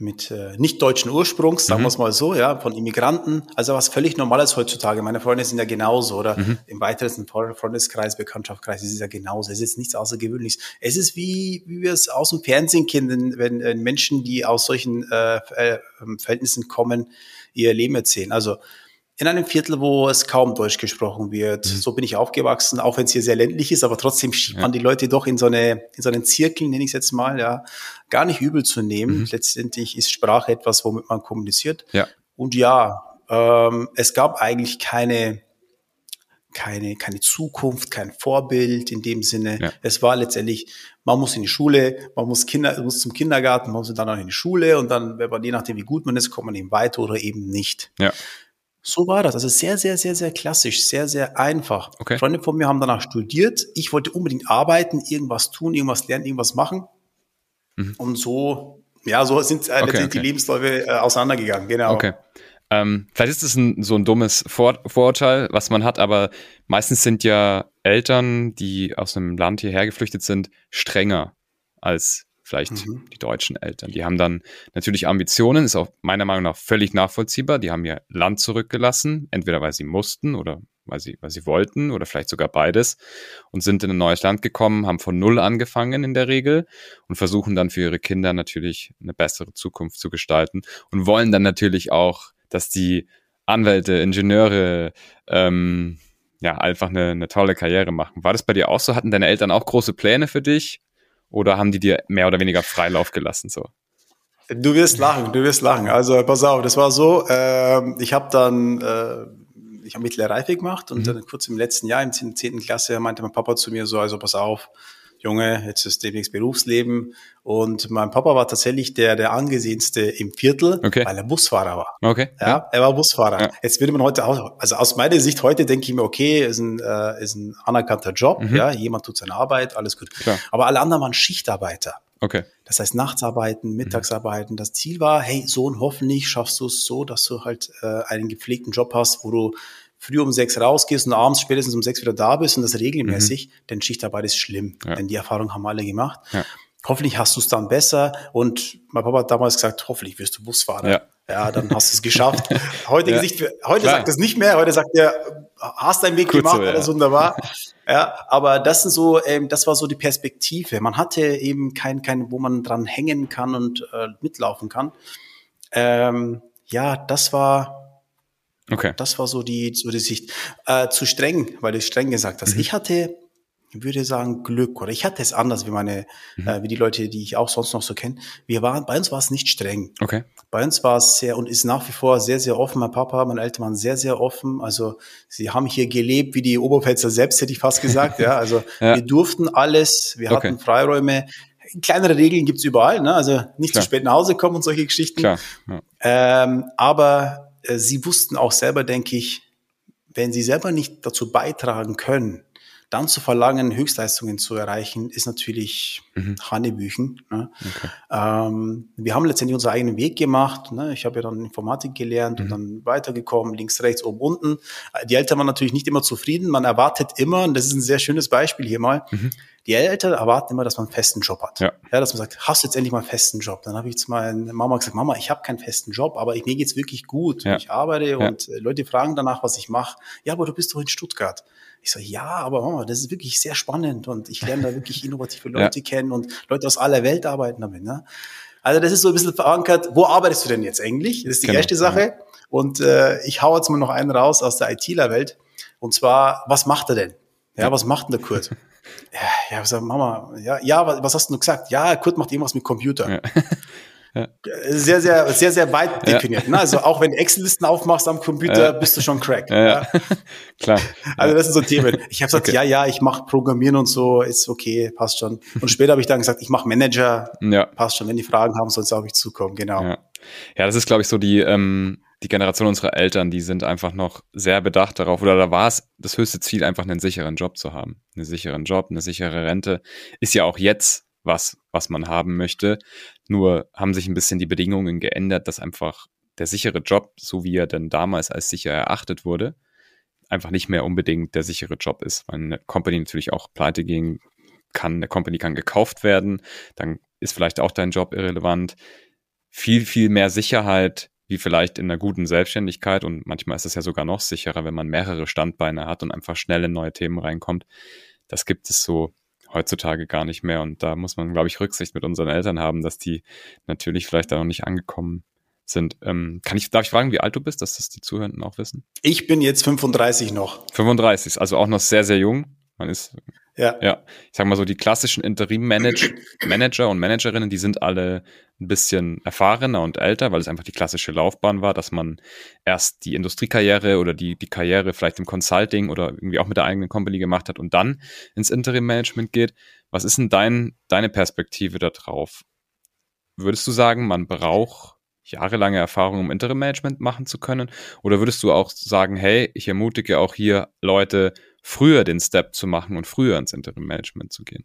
mit äh, nicht deutschen Ursprungs, sagen mhm. wir es mal so, ja, von Immigranten. Also was völlig Normales heutzutage. Meine Freunde sind ja genauso oder mhm. im weiteren Freundeskreis, Bekanntschaftskreis ist es ja genauso. Es ist nichts Außergewöhnliches. Es ist wie, wie wir es aus dem Fernsehen kennen, wenn äh, Menschen, die aus solchen äh, äh, Verhältnissen kommen, ihr Leben erzählen. Also in einem Viertel, wo es kaum Deutsch gesprochen wird. Mhm. So bin ich aufgewachsen, auch wenn es hier sehr ländlich ist, aber trotzdem schiebt ja. man die Leute doch in so eine in so einen Zirkel, nenne ich es jetzt mal, ja, gar nicht übel zu nehmen. Mhm. Letztendlich ist Sprache etwas, womit man kommuniziert. Ja. Und ja, ähm, es gab eigentlich keine keine keine Zukunft, kein Vorbild in dem Sinne. Ja. Es war letztendlich, man muss in die Schule, man muss Kinder, muss zum Kindergarten, man muss dann auch in die Schule und dann, wenn man je nachdem wie gut man ist, kommt man eben weiter oder eben nicht. Ja. So war das. Also sehr, sehr, sehr, sehr klassisch, sehr, sehr einfach. Okay. Freunde von mir haben danach studiert. Ich wollte unbedingt arbeiten, irgendwas tun, irgendwas lernen, irgendwas machen. Mhm. Und so, ja, so sind äh, okay, letztendlich okay. die Lebensläufe äh, auseinandergegangen. Genau. Okay. Ähm, vielleicht ist es ein, so ein dummes Vor Vorurteil, was man hat, aber meistens sind ja Eltern, die aus einem Land hierher geflüchtet sind, strenger als vielleicht mhm. die deutschen Eltern. Die haben dann natürlich Ambitionen, ist auch meiner Meinung nach völlig nachvollziehbar. Die haben ihr Land zurückgelassen, entweder weil sie mussten oder weil sie, weil sie wollten oder vielleicht sogar beides und sind in ein neues Land gekommen, haben von Null angefangen in der Regel und versuchen dann für ihre Kinder natürlich eine bessere Zukunft zu gestalten und wollen dann natürlich auch, dass die Anwälte, Ingenieure, ähm, ja, einfach eine, eine tolle Karriere machen. War das bei dir auch so? Hatten deine Eltern auch große Pläne für dich? Oder haben die dir mehr oder weniger Freilauf gelassen so? Du wirst lachen, du wirst lachen. Also pass auf, das war so, äh, ich habe dann, äh, ich habe mittlere Reife gemacht und mhm. dann kurz im letzten Jahr, im 10. Klasse, meinte mein Papa zu mir so, also pass auf, Junge, jetzt ist demnächst Berufsleben. Und mein Papa war tatsächlich der, der angesehenste im Viertel, okay. weil er Busfahrer war. Okay. Ja, er war Busfahrer. Ja. Jetzt würde man heute auch, also aus meiner Sicht heute denke ich mir, okay, ist ein, äh, ist ein anerkannter Job, mhm. ja, jemand tut seine Arbeit, alles gut. Klar. Aber alle anderen waren Schichtarbeiter. Okay. Das heißt, Nachtsarbeiten, Mittagsarbeiten. Das Ziel war, hey, Sohn, hoffentlich schaffst du es so, dass du halt äh, einen gepflegten Job hast, wo du früh um sechs rausgehst und abends spätestens um sechs wieder da bist und das regelmäßig, mhm. denn Schichtarbeit ist schlimm. Ja. Denn die Erfahrung haben alle gemacht. Ja. Hoffentlich hast du es dann besser. Und mein Papa hat damals gesagt, hoffentlich wirst du Busfahrer. Ja. Ja, dann hast du es geschafft. Heute, ja. Gesicht, heute sagt es nicht mehr. Heute sagt er, hast deinen Weg Kurz gemacht, so, alles wunderbar. Ja, aber das sind so, ähm, das war so die Perspektive. Man hatte eben kein, kein, wo man dran hängen kann und äh, mitlaufen kann. Ähm, ja, das war, Okay. Das war so die, so die Sicht. Äh, zu streng, weil du streng gesagt hast. Mhm. Ich hatte, ich würde sagen, Glück, oder ich hatte es anders wie meine, mhm. äh, wie die Leute, die ich auch sonst noch so kenne. Wir waren, bei uns war es nicht streng. Okay. Bei uns war es sehr und ist nach wie vor sehr, sehr offen. Mein Papa, meine Eltern waren sehr, sehr offen. Also sie haben hier gelebt wie die Oberpfälzer selbst, hätte ich fast gesagt. ja, also ja. wir durften alles, wir okay. hatten Freiräume. Kleinere Regeln gibt's überall, ne? also nicht Klar. zu spät nach Hause kommen und solche Geschichten. Klar. Ja. Ähm, aber sie wussten auch selber, denke ich, wenn sie selber nicht dazu beitragen können, dann zu verlangen, Höchstleistungen zu erreichen, ist natürlich mhm. Hanebüchen. Ne? Okay. Ähm, wir haben letztendlich unseren eigenen Weg gemacht. Ne? Ich habe ja dann Informatik gelernt mhm. und dann weitergekommen, links, rechts, oben, unten. Die Eltern waren natürlich nicht immer zufrieden. Man erwartet immer, und das ist ein sehr schönes Beispiel hier mal, mhm. die Eltern erwarten immer, dass man einen festen Job hat. Ja. ja dass man sagt, hast du jetzt endlich mal einen festen Job? Dann habe ich zu meiner Mama gesagt, Mama, ich habe keinen festen Job, aber ich, mir geht's wirklich gut. Ja. Ich arbeite ja. und äh, Leute fragen danach, was ich mache. Ja, aber du bist doch in Stuttgart. Ich so, ja, aber Mama, das ist wirklich sehr spannend und ich lerne da wirklich innovative Leute ja. kennen und Leute aus aller Welt arbeiten damit. Ne? Also das ist so ein bisschen verankert, wo arbeitest du denn jetzt eigentlich? Das ist die genau. erste Sache. Und äh, ich hau jetzt mal noch einen raus aus der ITler-Welt. Und zwar, was macht er denn? Ja, was macht denn der Kurt? ja, ja, sag, Mama, ja, ja, was, was hast du gesagt? Ja, Kurt macht irgendwas mit Computer. Ja. Ja. Sehr, sehr, sehr, sehr weit definiert. Ja. Ne? Also auch wenn Excel-Listen aufmachst am Computer, ja. bist du schon Crack. Ja, Klar. Also das sind so Themen. Ich habe gesagt, okay. ja, ja, ich mache Programmieren und so, ist okay, passt schon. Und später habe ich dann gesagt, ich mache Manager, passt schon. Wenn die Fragen haben, sollen sie auf mich zukommen, genau. Ja, ja das ist, glaube ich, so die, ähm, die Generation unserer Eltern, die sind einfach noch sehr bedacht darauf, oder da war es das höchste Ziel, einfach einen sicheren Job zu haben. Einen sicheren Job, eine sichere Rente. Ist ja auch jetzt was, was man haben möchte. Nur haben sich ein bisschen die Bedingungen geändert, dass einfach der sichere Job, so wie er denn damals als sicher erachtet wurde, einfach nicht mehr unbedingt der sichere Job ist, weil eine Company natürlich auch pleite gehen kann, eine Company kann gekauft werden, dann ist vielleicht auch dein Job irrelevant. Viel, viel mehr Sicherheit, wie vielleicht in einer guten Selbstständigkeit und manchmal ist es ja sogar noch sicherer, wenn man mehrere Standbeine hat und einfach schnell in neue Themen reinkommt. Das gibt es so heutzutage gar nicht mehr. Und da muss man, glaube ich, Rücksicht mit unseren Eltern haben, dass die natürlich vielleicht da noch nicht angekommen sind. Ähm, kann ich, darf ich fragen, wie alt du bist, dass das die Zuhörenden auch wissen? Ich bin jetzt 35 noch. 35, also auch noch sehr, sehr jung. Man ist, ja. ja, ich sag mal so, die klassischen Interim-Manager und Managerinnen, die sind alle ein bisschen erfahrener und älter, weil es einfach die klassische Laufbahn war, dass man erst die Industriekarriere oder die, die Karriere vielleicht im Consulting oder irgendwie auch mit der eigenen Company gemacht hat und dann ins Interim-Management geht. Was ist denn dein, deine Perspektive da drauf? Würdest du sagen, man braucht jahrelange Erfahrung, um Interim-Management machen zu können? Oder würdest du auch sagen, hey, ich ermutige auch hier Leute, früher den Step zu machen und früher ins Interim-Management zu gehen?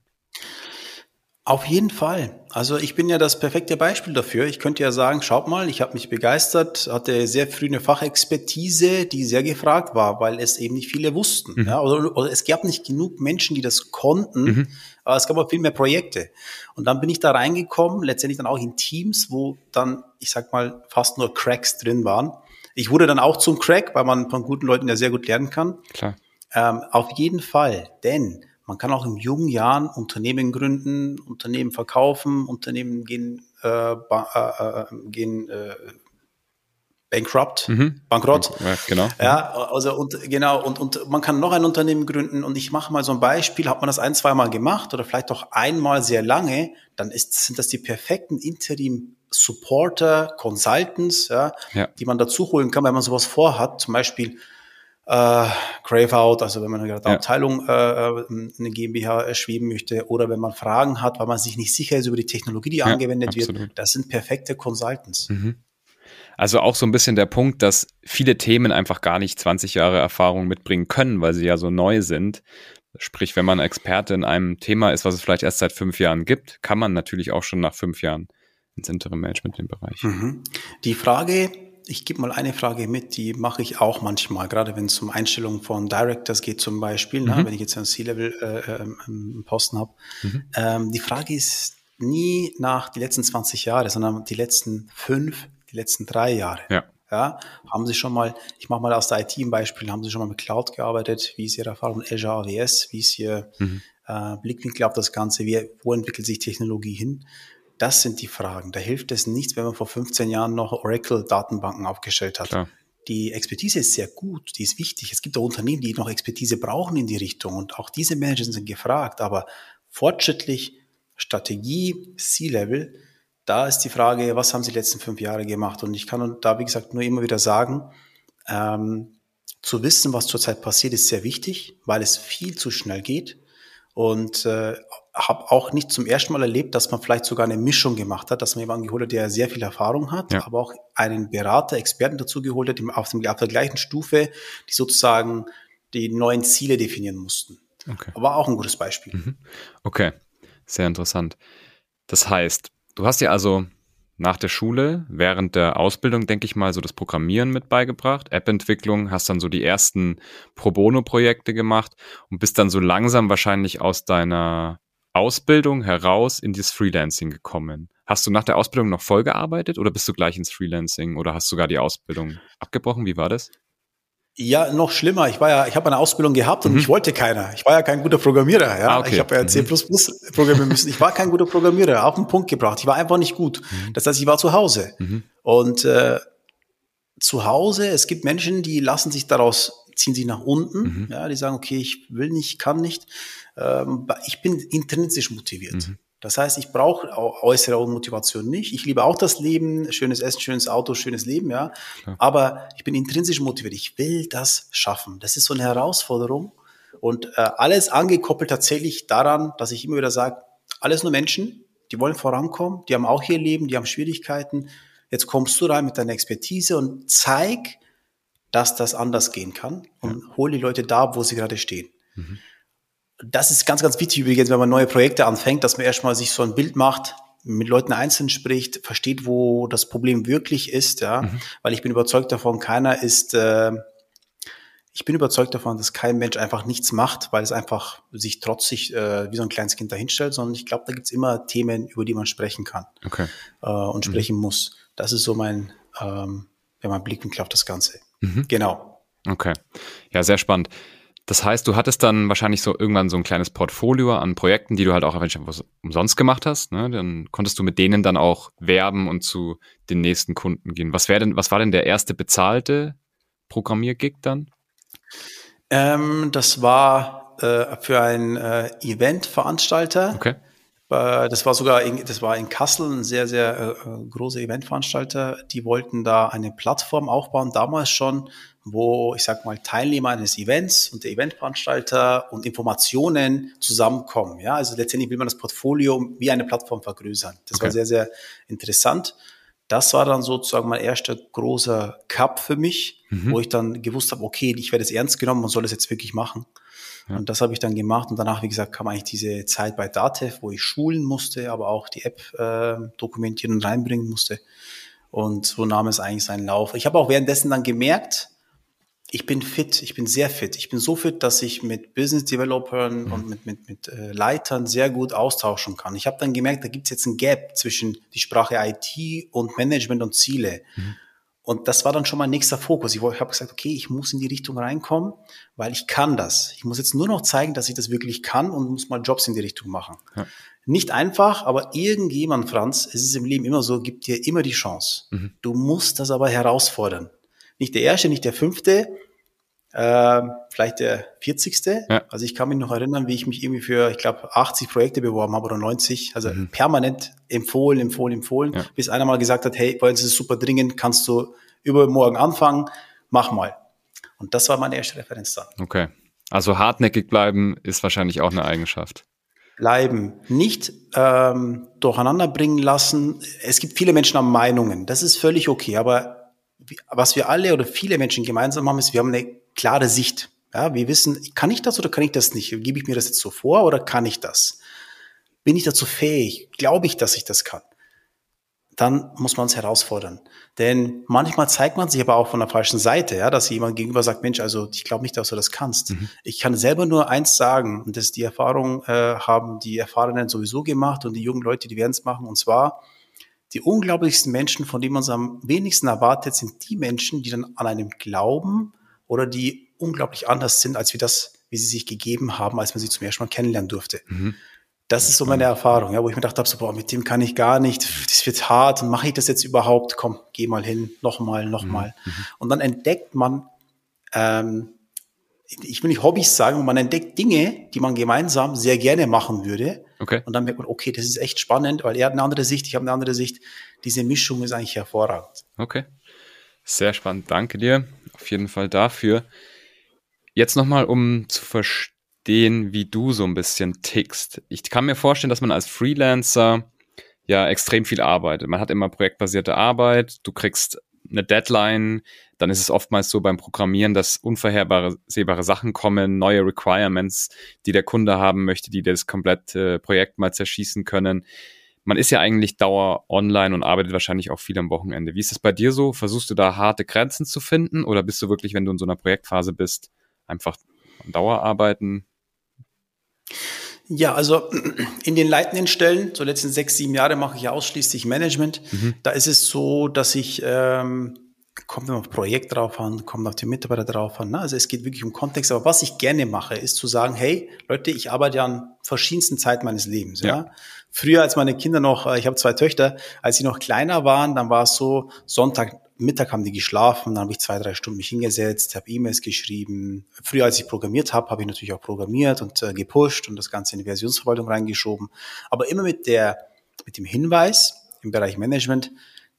Auf jeden Fall. Also ich bin ja das perfekte Beispiel dafür. Ich könnte ja sagen, schaut mal, ich habe mich begeistert, hatte sehr früh eine Fachexpertise, die sehr gefragt war, weil es eben nicht viele wussten. Mhm. Ja, oder, oder, es gab nicht genug Menschen, die das konnten, mhm. aber es gab auch viel mehr Projekte. Und dann bin ich da reingekommen, letztendlich dann auch in Teams, wo dann, ich sag mal, fast nur Cracks drin waren. Ich wurde dann auch zum Crack, weil man von guten Leuten ja sehr gut lernen kann. Klar. Ähm, auf jeden Fall, denn man kann auch in jungen Jahren Unternehmen gründen, Unternehmen verkaufen, Unternehmen gehen, äh, äh, äh, gehen äh, bankrupt, mhm. bankrott. Ja, genau. Ja, also und genau und und man kann noch ein Unternehmen gründen und ich mache mal so ein Beispiel, hat man das ein, zwei Mal gemacht oder vielleicht auch einmal sehr lange, dann ist sind das die perfekten Interim Supporter, Consultants, ja, ja. die man dazu holen kann, wenn man sowas vorhat, zum Beispiel äh, Crave-Out, also wenn man eine ja. Abteilung äh, eine GmbH erschweben möchte oder wenn man Fragen hat, weil man sich nicht sicher ist über die Technologie, die ja, angewendet absolut. wird, das sind perfekte Consultants. Mhm. Also auch so ein bisschen der Punkt, dass viele Themen einfach gar nicht 20 Jahre Erfahrung mitbringen können, weil sie ja so neu sind. Sprich, wenn man Experte in einem Thema ist, was es vielleicht erst seit fünf Jahren gibt, kann man natürlich auch schon nach fünf Jahren ins Interim Management im Bereich. Mhm. Die Frage, ich gebe mal eine Frage mit, die mache ich auch manchmal, gerade wenn es um Einstellungen von Directors geht zum Beispiel, ne, mhm. ne, wenn ich jetzt einen C-Level-Posten äh, ähm, habe. Mhm. Ähm, die Frage ist nie nach die letzten 20 Jahre, sondern die letzten fünf, die letzten drei Jahre. Ja. Ja, haben Sie schon mal, ich mache mal aus der IT ein Beispiel, haben Sie schon mal mit Cloud gearbeitet? Wie ist Ihre Erfahrung mit Azure AWS? Wie ist Ihr mhm. äh, Blickwinkel auf das Ganze? Wie, wo entwickelt sich Technologie hin? Das sind die Fragen. Da hilft es nichts, wenn man vor 15 Jahren noch Oracle-Datenbanken aufgestellt hat. Klar. Die Expertise ist sehr gut, die ist wichtig. Es gibt auch Unternehmen, die noch Expertise brauchen in die Richtung und auch diese Manager sind gefragt. Aber fortschrittlich, Strategie, C-Level, da ist die Frage, was haben Sie die letzten fünf Jahre gemacht? Und ich kann da, wie gesagt, nur immer wieder sagen, ähm, zu wissen, was zurzeit passiert, ist sehr wichtig, weil es viel zu schnell geht. Und äh, habe auch nicht zum ersten Mal erlebt, dass man vielleicht sogar eine Mischung gemacht hat, dass man jemanden geholt hat, der sehr viel Erfahrung hat, ja. aber auch einen Berater, Experten dazu geholt hat, auf, dem, auf der gleichen Stufe, die sozusagen die neuen Ziele definieren mussten. Okay. Aber auch ein gutes Beispiel. Mhm. Okay, sehr interessant. Das heißt, du hast ja also nach der Schule, während der Ausbildung, denke ich mal, so das Programmieren mit beigebracht, App-Entwicklung, hast dann so die ersten Pro Bono-Projekte gemacht und bist dann so langsam wahrscheinlich aus deiner Ausbildung heraus in dieses Freelancing gekommen. Hast du nach der Ausbildung noch voll gearbeitet oder bist du gleich ins Freelancing oder hast sogar die Ausbildung abgebrochen? Wie war das? Ja, noch schlimmer. Ich war ja, ich habe eine Ausbildung gehabt und mhm. ich wollte keiner. Ich war ja kein guter Programmierer. Ja, ah, okay. ich habe ja C++ mhm. programmieren müssen. Ich war kein guter Programmierer. Auf den Punkt gebracht. Ich war einfach nicht gut. Mhm. Das heißt, ich war zu Hause mhm. und äh, zu Hause. Es gibt Menschen, die lassen sich daraus ziehen sie nach unten. Mhm. Ja, die sagen, okay, ich will nicht, kann nicht. Ähm, ich bin intrinsisch motiviert. Mhm. Das heißt, ich brauche äußere Motivation nicht. Ich liebe auch das Leben, schönes Essen, schönes Auto, schönes Leben, ja. Klar. Aber ich bin intrinsisch motiviert. Ich will das schaffen. Das ist so eine Herausforderung. Und äh, alles angekoppelt tatsächlich daran, dass ich immer wieder sage, alles nur Menschen, die wollen vorankommen, die haben auch ihr Leben, die haben Schwierigkeiten. Jetzt kommst du rein mit deiner Expertise und zeig, dass das anders gehen kann und ja. hol die Leute da, wo sie gerade stehen. Mhm das ist ganz, ganz wichtig übrigens, wenn man neue Projekte anfängt, dass man erstmal sich so ein Bild macht, mit Leuten einzeln spricht, versteht, wo das Problem wirklich ist, ja, mhm. weil ich bin überzeugt davon, keiner ist, äh, ich bin überzeugt davon, dass kein Mensch einfach nichts macht, weil es einfach sich trotzig äh, wie so ein kleines Kind dahinstellt, sondern ich glaube, da gibt's immer Themen, über die man sprechen kann okay. äh, und mhm. sprechen muss. Das ist so mein, ähm, ja, mein Blickwinkel auf das Ganze. Mhm. Genau. Okay. Ja, sehr spannend. Das heißt, du hattest dann wahrscheinlich so irgendwann so ein kleines Portfolio an Projekten, die du halt auch umsonst gemacht hast. Ne? Dann konntest du mit denen dann auch werben und zu den nächsten Kunden gehen. Was wäre denn, was war denn der erste bezahlte Programmiergig dann? Ähm, das war äh, für einen äh, Eventveranstalter. Okay. Äh, das war sogar in, das war in Kassel ein sehr, sehr äh, großer Eventveranstalter. Die wollten da eine Plattform aufbauen, damals schon, wo ich sag mal Teilnehmer eines Events und der Eventveranstalter und Informationen zusammenkommen. Ja, also letztendlich will man das Portfolio wie eine Plattform vergrößern. Das okay. war sehr, sehr interessant. Das war dann sozusagen mein erster großer Cup für mich, mhm. wo ich dann gewusst habe, okay, ich werde es ernst genommen und soll es jetzt wirklich machen. Ja. Und das habe ich dann gemacht und danach, wie gesagt, kam eigentlich diese Zeit bei Datev, wo ich schulen musste, aber auch die App äh, dokumentieren und reinbringen musste. Und so nahm es eigentlich seinen Lauf. Ich habe auch währenddessen dann gemerkt, ich bin fit, ich bin sehr fit. Ich bin so fit, dass ich mit Business Developern mhm. und mit, mit, mit äh, Leitern sehr gut austauschen kann. Ich habe dann gemerkt, da gibt es jetzt ein Gap zwischen die Sprache IT und Management und Ziele. Mhm. Und das war dann schon mein nächster Fokus. Ich habe gesagt, okay, ich muss in die Richtung reinkommen, weil ich kann das. Ich muss jetzt nur noch zeigen, dass ich das wirklich kann und muss mal Jobs in die Richtung machen. Ja. Nicht einfach, aber irgendjemand, Franz, es ist im Leben immer so, gibt dir immer die Chance. Mhm. Du musst das aber herausfordern. Nicht der erste, nicht der fünfte, äh, vielleicht der 40. Ja. Also ich kann mich noch erinnern, wie ich mich irgendwie für, ich glaube, 80 Projekte beworben habe oder 90, also mhm. permanent empfohlen, empfohlen, empfohlen, ja. bis einer mal gesagt hat, hey, bei uns ist es super dringend, kannst du übermorgen anfangen, mach mal. Und das war meine erste Referenz dann. Okay. Also hartnäckig bleiben ist wahrscheinlich auch eine Eigenschaft. Bleiben, nicht ähm, durcheinander bringen lassen. Es gibt viele Menschen haben Meinungen, das ist völlig okay, aber was wir alle oder viele Menschen gemeinsam haben, ist, wir haben eine klare Sicht. Ja, wir wissen, kann ich das oder kann ich das nicht? Gebe ich mir das jetzt so vor oder kann ich das? Bin ich dazu fähig? Glaube ich, dass ich das kann? Dann muss man es herausfordern. Denn manchmal zeigt man sich aber auch von der falschen Seite, ja, dass jemand gegenüber sagt, Mensch, also ich glaube nicht, dass du das kannst. Mhm. Ich kann selber nur eins sagen, und das ist die Erfahrung, äh, haben die Erfahrenen sowieso gemacht und die jungen Leute, die werden es machen, und zwar, die unglaublichsten Menschen, von denen man es am wenigsten erwartet, sind die Menschen, die dann an einem glauben oder die unglaublich anders sind, als wie das, wie sie sich gegeben haben, als man sie zum ersten Mal kennenlernen durfte. Mhm. Das ist so meine Erfahrung, ja, wo ich mir gedacht habe, so, boah, mit dem kann ich gar nicht, das wird hart und mache ich das jetzt überhaupt? Komm, geh mal hin, nochmal, nochmal. Mhm. mhm. Und dann entdeckt man, ähm, ich will nicht Hobbys sagen, man entdeckt Dinge, die man gemeinsam sehr gerne machen würde. Okay. Und dann merkt man, okay, das ist echt spannend, weil er hat eine andere Sicht, ich habe eine andere Sicht. Diese Mischung ist eigentlich hervorragend. Okay. Sehr spannend. Danke dir auf jeden Fall dafür. Jetzt nochmal, um zu verstehen, wie du so ein bisschen tickst. Ich kann mir vorstellen, dass man als Freelancer ja extrem viel arbeitet. Man hat immer projektbasierte Arbeit. Du kriegst eine Deadline, dann ist es oftmals so beim Programmieren, dass unvorhersehbare Sachen kommen, neue Requirements, die der Kunde haben möchte, die das komplette Projekt mal zerschießen können. Man ist ja eigentlich dauer online und arbeitet wahrscheinlich auch viel am Wochenende. Wie ist es bei dir so? Versuchst du da harte Grenzen zu finden oder bist du wirklich, wenn du in so einer Projektphase bist, einfach Dauer arbeiten? Ja, also in den leitenden Stellen, so letzten sechs, sieben Jahre mache ich ja ausschließlich Management. Mhm. Da ist es so, dass ich, ähm, kommt immer auf Projekt drauf an, kommt auf die Mitarbeiter drauf an. Ne? Also es geht wirklich um Kontext. Aber was ich gerne mache, ist zu sagen, hey Leute, ich arbeite ja an verschiedensten Zeiten meines Lebens. Ja. ja? Früher, als meine Kinder noch, äh, ich habe zwei Töchter, als sie noch kleiner waren, dann war es so, Sonntag Mittag haben die geschlafen, dann habe ich zwei, drei Stunden mich hingesetzt, habe E-Mails geschrieben. Früher, als ich programmiert habe, habe ich natürlich auch programmiert und äh, gepusht und das Ganze in die Versionsverwaltung reingeschoben. Aber immer mit der, mit dem Hinweis im Bereich Management,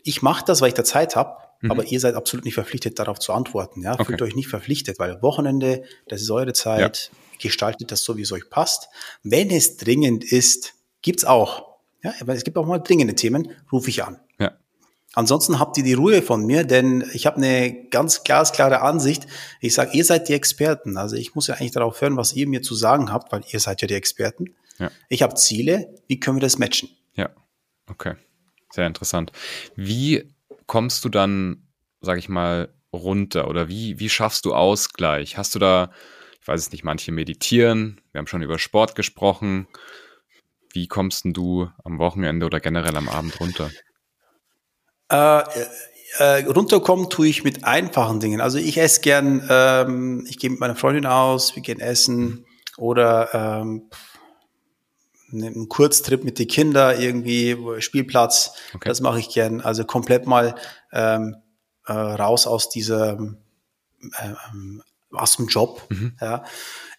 ich mache das, weil ich da Zeit habe, mhm. aber ihr seid absolut nicht verpflichtet, darauf zu antworten. Ja? Okay. Fühlt euch nicht verpflichtet, weil Wochenende, das ist eure Zeit, ja. gestaltet das so, wie es euch passt. Wenn es dringend ist, gibt's auch. Ja, weil es gibt auch mal dringende Themen, rufe ich an. Ja. Ansonsten habt ihr die Ruhe von mir, denn ich habe eine ganz glasklare Ansicht. Ich sage, ihr seid die Experten. Also ich muss ja eigentlich darauf hören, was ihr mir zu sagen habt, weil ihr seid ja die Experten. Ja. Ich habe Ziele. Wie können wir das matchen? Ja, okay. Sehr interessant. Wie kommst du dann, sag ich mal, runter oder wie, wie schaffst du Ausgleich? Hast du da, ich weiß es nicht, manche meditieren, wir haben schon über Sport gesprochen. Wie kommst denn du am Wochenende oder generell am Abend runter? Äh, äh, runterkommen tue ich mit einfachen Dingen. Also ich esse gern, ähm, ich gehe mit meiner Freundin aus, wir gehen essen oder ähm, einen Kurztrip mit den Kindern irgendwie, Spielplatz, okay. das mache ich gern. Also komplett mal ähm, äh, raus aus dieser äh, aus dem Job. Mhm. Ja.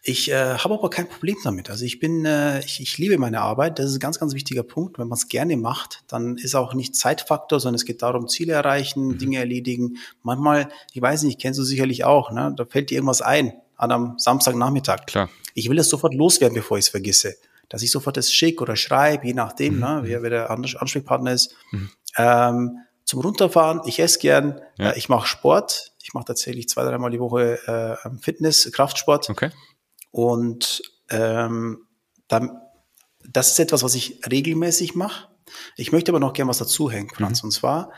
Ich äh, habe aber kein Problem damit. Also ich bin, äh, ich, ich liebe meine Arbeit. Das ist ein ganz, ganz wichtiger Punkt. Wenn man es gerne macht, dann ist auch nicht Zeitfaktor, sondern es geht darum, Ziele erreichen, mhm. Dinge erledigen. Manchmal, ich weiß nicht, kennst du sicherlich auch, ne? da fällt dir irgendwas ein an einem Samstagnachmittag. Klar. Ich will es sofort loswerden, bevor ich es vergesse. Dass ich sofort das schick oder schreibe, je nachdem, mhm. ne, wer, wer der Ansprechpartner ist. Mhm. Ähm, zum Runterfahren, ich esse gern, ja. äh, ich mache Sport. Ich mache tatsächlich zwei, dreimal die Woche äh, Fitness, Kraftsport. Okay. Und ähm, dann, das ist etwas, was ich regelmäßig mache. Ich möchte aber noch gern was dazuhängen, Franz. Mhm. Und zwar,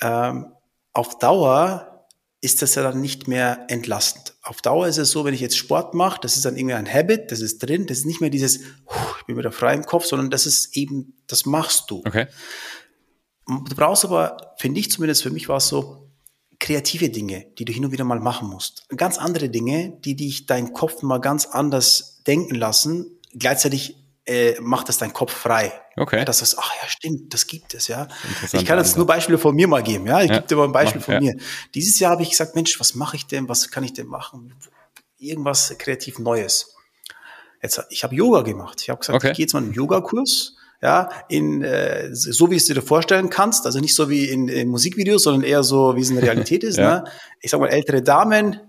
ähm, auf Dauer ist das ja dann nicht mehr entlastend. Auf Dauer ist es so, wenn ich jetzt Sport mache, das ist dann irgendwie ein Habit, das ist drin, das ist nicht mehr dieses, ich bin wieder frei im Kopf, sondern das ist eben, das machst du. Okay. Du brauchst aber, finde ich zumindest, für mich war es so, kreative Dinge, die du hin und wieder mal machen musst. Ganz andere Dinge, die dich deinen Kopf mal ganz anders denken lassen. Gleichzeitig äh, macht das dein Kopf frei. Okay. Ja, dass das, ach ja, stimmt, das gibt es, ja. Ich kann jetzt nur Beispiele von mir mal geben, ja. Ich ja. gebe dir mal ein Beispiel Mach, von ja. mir. Dieses Jahr habe ich gesagt, Mensch, was mache ich denn? Was kann ich denn machen? Irgendwas kreativ Neues. Jetzt, ich habe Yoga gemacht. Ich habe gesagt, okay. ich gehe jetzt mal einen Yogakurs ja, in äh, so wie es dir vorstellen kannst, also nicht so wie in, in Musikvideos, sondern eher so, wie es in der Realität ist. ja. ne? Ich sag mal, ältere Damen,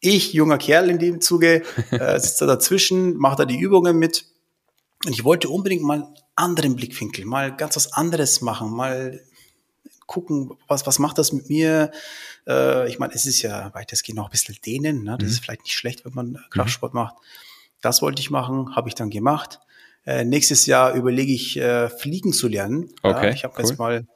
ich, junger Kerl in dem Zuge, äh, sitzt da dazwischen, macht da die Übungen mit. Und ich wollte unbedingt mal einen anderen Blickwinkel, mal ganz was anderes machen, mal gucken, was, was macht das mit mir? Äh, ich meine, es ist ja weitestgehend noch ein bisschen dehnen, ne? das mhm. ist vielleicht nicht schlecht, wenn man Kraftsport mhm. macht. Das wollte ich machen, habe ich dann gemacht. Äh, nächstes Jahr überlege ich, äh, fliegen zu lernen. Okay, ja, ich habe cool. jetzt mal,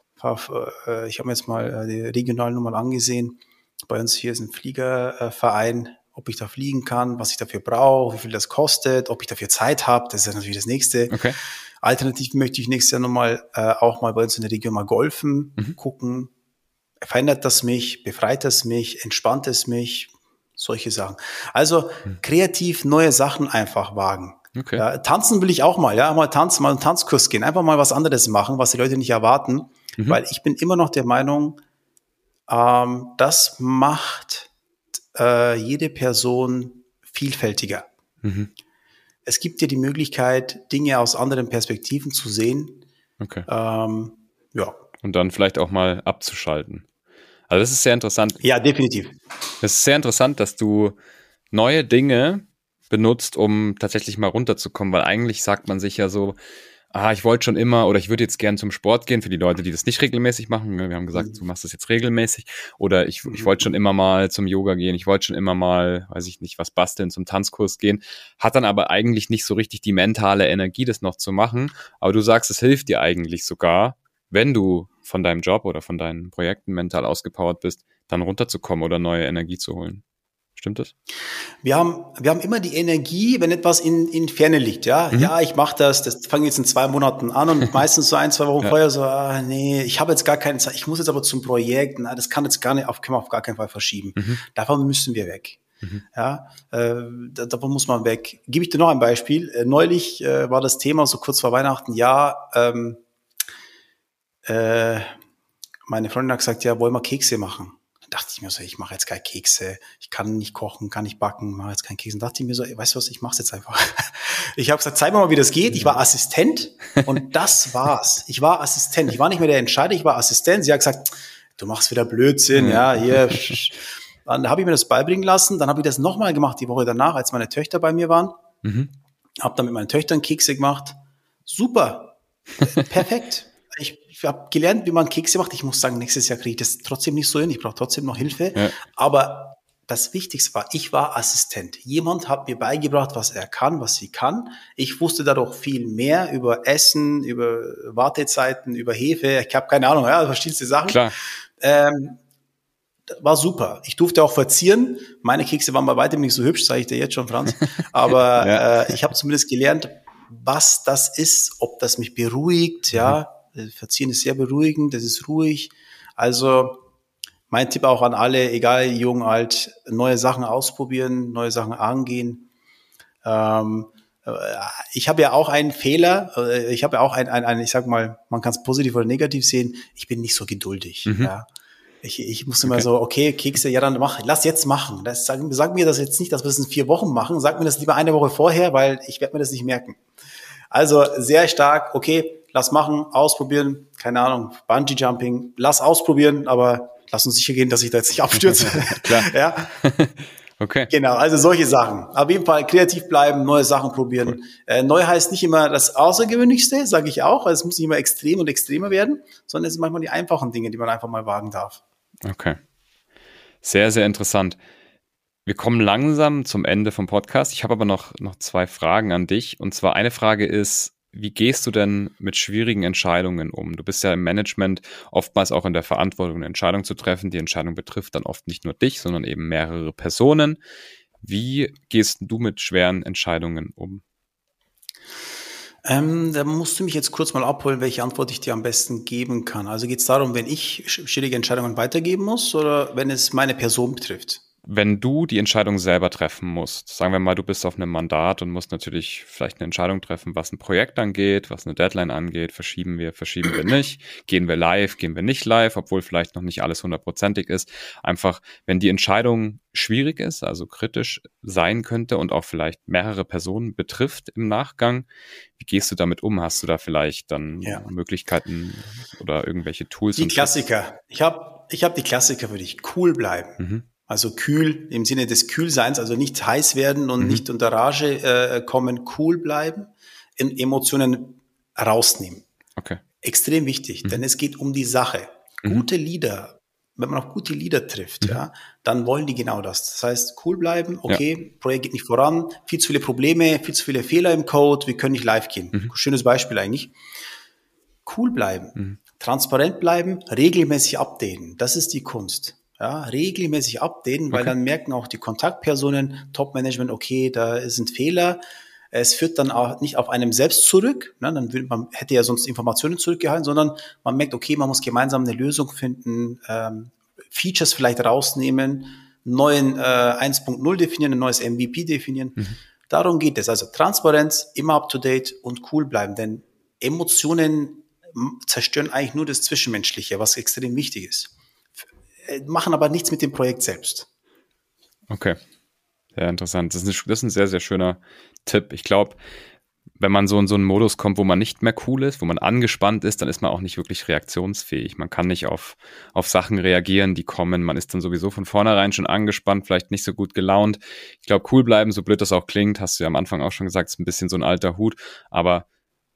äh, ich habe jetzt mal äh, die regionalen Nummern angesehen. Bei uns hier ist ein Fliegerverein, ob ich da fliegen kann, was ich dafür brauche, wie viel das kostet, ob ich dafür Zeit habe. Das ist natürlich das Nächste. Okay. Alternativ möchte ich nächstes Jahr nochmal äh, auch mal bei uns in der Region mal golfen, mhm. gucken, verändert das mich, befreit das mich, entspannt es mich, solche Sachen. Also mhm. kreativ neue Sachen einfach wagen. Okay. Ja, tanzen will ich auch mal, ja, mal tanzen, mal einen Tanzkurs gehen, einfach mal was anderes machen, was die Leute nicht erwarten, mhm. weil ich bin immer noch der Meinung, ähm, das macht äh, jede Person vielfältiger. Mhm. Es gibt dir die Möglichkeit, Dinge aus anderen Perspektiven zu sehen. Okay. Ähm, ja. Und dann vielleicht auch mal abzuschalten. Also das ist sehr interessant. Ja, definitiv. Es ist sehr interessant, dass du neue Dinge benutzt, um tatsächlich mal runterzukommen, weil eigentlich sagt man sich ja so, ah, ich wollte schon immer oder ich würde jetzt gern zum Sport gehen für die Leute, die das nicht regelmäßig machen. Ne? Wir haben gesagt, mhm. du machst das jetzt regelmäßig. Oder ich, ich wollte schon immer mal zum Yoga gehen, ich wollte schon immer mal, weiß ich nicht, was basteln, zum Tanzkurs gehen. Hat dann aber eigentlich nicht so richtig die mentale Energie, das noch zu machen. Aber du sagst, es hilft dir eigentlich sogar, wenn du von deinem Job oder von deinen Projekten mental ausgepowert bist, dann runterzukommen oder neue Energie zu holen. Stimmt das? Wir haben, wir haben immer die Energie, wenn etwas in, in Ferne liegt. Ja, mhm. ja, ich mache das, das fange jetzt in zwei Monaten an und meistens so ein, zwei Wochen ja. vorher so, ah, nee, ich habe jetzt gar keine Zeit, ich muss jetzt aber zum Projekt, na, das kann jetzt gar nicht, auf, kann man auf gar keinen Fall verschieben. Mhm. Davon müssen wir weg. Mhm. Ja, äh, davon muss man weg. Gebe ich dir noch ein Beispiel. Äh, neulich äh, war das Thema so kurz vor Weihnachten, ja, ähm, äh, meine Freundin hat gesagt, ja, wollen wir Kekse machen? Ich mir so, ich mache jetzt keine Kekse, ich kann nicht kochen, kann nicht backen, mache jetzt keinen Kekse. Und dachte ich mir so, weißt du was, ich mache es jetzt einfach. Ich habe gesagt, zeig mir mal, wie das geht. Ich war Assistent und das war's. Ich war Assistent. Ich war nicht mehr der Entscheider, ich war Assistent. Sie hat gesagt, du machst wieder Blödsinn, ja, hier. Dann habe ich mir das beibringen lassen. Dann habe ich das nochmal gemacht die Woche danach, als meine Töchter bei mir waren. Mhm. Habe dann mit meinen Töchtern Kekse gemacht. Super. Perfekt ich, ich habe gelernt, wie man Kekse macht. Ich muss sagen, nächstes Jahr kriege ich das trotzdem nicht so hin. Ich brauche trotzdem noch Hilfe. Ja. Aber das Wichtigste war, ich war Assistent. Jemand hat mir beigebracht, was er kann, was sie kann. Ich wusste dadurch viel mehr über Essen, über Wartezeiten, über Hefe. Ich habe keine Ahnung, ja, verschiedenste Sachen. Klar. Ähm, war super. Ich durfte auch verzieren. Meine Kekse waren bei weitem nicht so hübsch, sage ich dir jetzt schon, Franz. Aber ja. äh, ich habe zumindest gelernt, was das ist, ob das mich beruhigt, ja, mhm. Äh, Verziehen ist sehr beruhigend, das ist ruhig. Also mein Tipp auch an alle, egal jung, alt, neue Sachen ausprobieren, neue Sachen angehen. Ähm, äh, ich habe ja auch einen Fehler, äh, ich habe ja auch ein, ein, ein ich sag mal, man kann es positiv oder negativ sehen, ich bin nicht so geduldig. Mhm. Ja. Ich, ich muss immer okay. so, okay, Kekse, ja dann mach, lass jetzt machen. Das, sag, sag mir das jetzt nicht, dass wir es in vier Wochen machen, sag mir das lieber eine Woche vorher, weil ich werde mir das nicht merken. Also sehr stark, okay, lass machen, ausprobieren, keine Ahnung, Bungee Jumping, lass ausprobieren, aber lass uns sicher gehen, dass ich da jetzt nicht abstürze. Klar. ja. Okay. Genau, also solche Sachen. Auf jeden Fall kreativ bleiben, neue Sachen probieren. Cool. Äh, neu heißt nicht immer das Außergewöhnlichste, sage ich auch. Also es muss nicht immer extrem und extremer werden, sondern es sind manchmal die einfachen Dinge, die man einfach mal wagen darf. Okay. Sehr, sehr interessant. Wir kommen langsam zum Ende vom Podcast. Ich habe aber noch, noch zwei Fragen an dich. Und zwar eine Frage ist, wie gehst du denn mit schwierigen Entscheidungen um? Du bist ja im Management oftmals auch in der Verantwortung, eine Entscheidung zu treffen. Die Entscheidung betrifft dann oft nicht nur dich, sondern eben mehrere Personen. Wie gehst du mit schweren Entscheidungen um? Ähm, da musst du mich jetzt kurz mal abholen, welche Antwort ich dir am besten geben kann. Also geht es darum, wenn ich schwierige Entscheidungen weitergeben muss oder wenn es meine Person betrifft? Wenn du die Entscheidung selber treffen musst, sagen wir mal, du bist auf einem Mandat und musst natürlich vielleicht eine Entscheidung treffen, was ein Projekt angeht, was eine Deadline angeht, verschieben wir, verschieben wir nicht, gehen wir live, gehen wir nicht live, obwohl vielleicht noch nicht alles hundertprozentig ist. Einfach, wenn die Entscheidung schwierig ist, also kritisch sein könnte und auch vielleicht mehrere Personen betrifft im Nachgang, wie gehst du damit um? Hast du da vielleicht dann ja. Möglichkeiten oder irgendwelche Tools? Die Klassiker. Ich habe ich hab die Klassiker für dich. Cool bleiben. Mhm also kühl im Sinne des Kühlseins, also nicht heiß werden und mhm. nicht unter Rage äh, kommen, cool bleiben, in Emotionen rausnehmen. Okay. Extrem wichtig, mhm. denn es geht um die Sache. Mhm. Gute Leader, wenn man auch gute Leader trifft, mhm. ja, dann wollen die genau das. Das heißt, cool bleiben, okay, ja. Projekt geht nicht voran, viel zu viele Probleme, viel zu viele Fehler im Code, wir können nicht live gehen. Mhm. Schönes Beispiel eigentlich. Cool bleiben, mhm. transparent bleiben, regelmäßig updaten. Das ist die Kunst ja, regelmäßig updaten, weil okay. dann merken auch die Kontaktpersonen, Top-Management, okay, da ist ein Fehler. Es führt dann auch nicht auf einem selbst zurück, ne, dann würde man hätte ja sonst Informationen zurückgehalten, sondern man merkt, okay, man muss gemeinsam eine Lösung finden, ähm, Features vielleicht rausnehmen, neuen äh, 1.0 definieren, ein neues MVP definieren. Mhm. Darum geht es. Also Transparenz, immer up to date und cool bleiben, denn Emotionen zerstören eigentlich nur das Zwischenmenschliche, was extrem wichtig ist. Äh, machen aber nichts mit dem Projekt selbst. Okay. Sehr interessant. Das ist, ein, das ist ein sehr, sehr schöner Tipp. Ich glaube, wenn man so in so einen Modus kommt, wo man nicht mehr cool ist, wo man angespannt ist, dann ist man auch nicht wirklich reaktionsfähig. Man kann nicht auf, auf Sachen reagieren, die kommen. Man ist dann sowieso von vornherein schon angespannt, vielleicht nicht so gut gelaunt. Ich glaube, cool bleiben, so blöd das auch klingt, hast du ja am Anfang auch schon gesagt, ist ein bisschen so ein alter Hut. Aber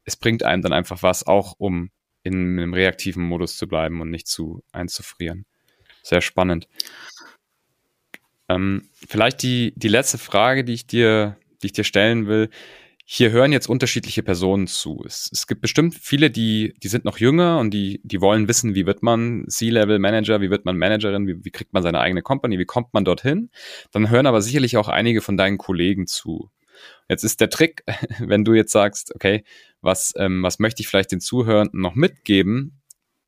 es bringt einem dann einfach was, auch um in einem reaktiven Modus zu bleiben und nicht zu einzufrieren. Sehr spannend. Ähm, vielleicht die, die letzte Frage, die ich dir, die ich dir stellen will. Hier hören jetzt unterschiedliche Personen zu. Es, es gibt bestimmt viele, die, die sind noch jünger und die, die wollen wissen, wie wird man C-Level Manager, wie wird man Managerin, wie, wie kriegt man seine eigene Company, wie kommt man dorthin. Dann hören aber sicherlich auch einige von deinen Kollegen zu. Jetzt ist der Trick, wenn du jetzt sagst, okay, was, ähm, was möchte ich vielleicht den Zuhörenden noch mitgeben,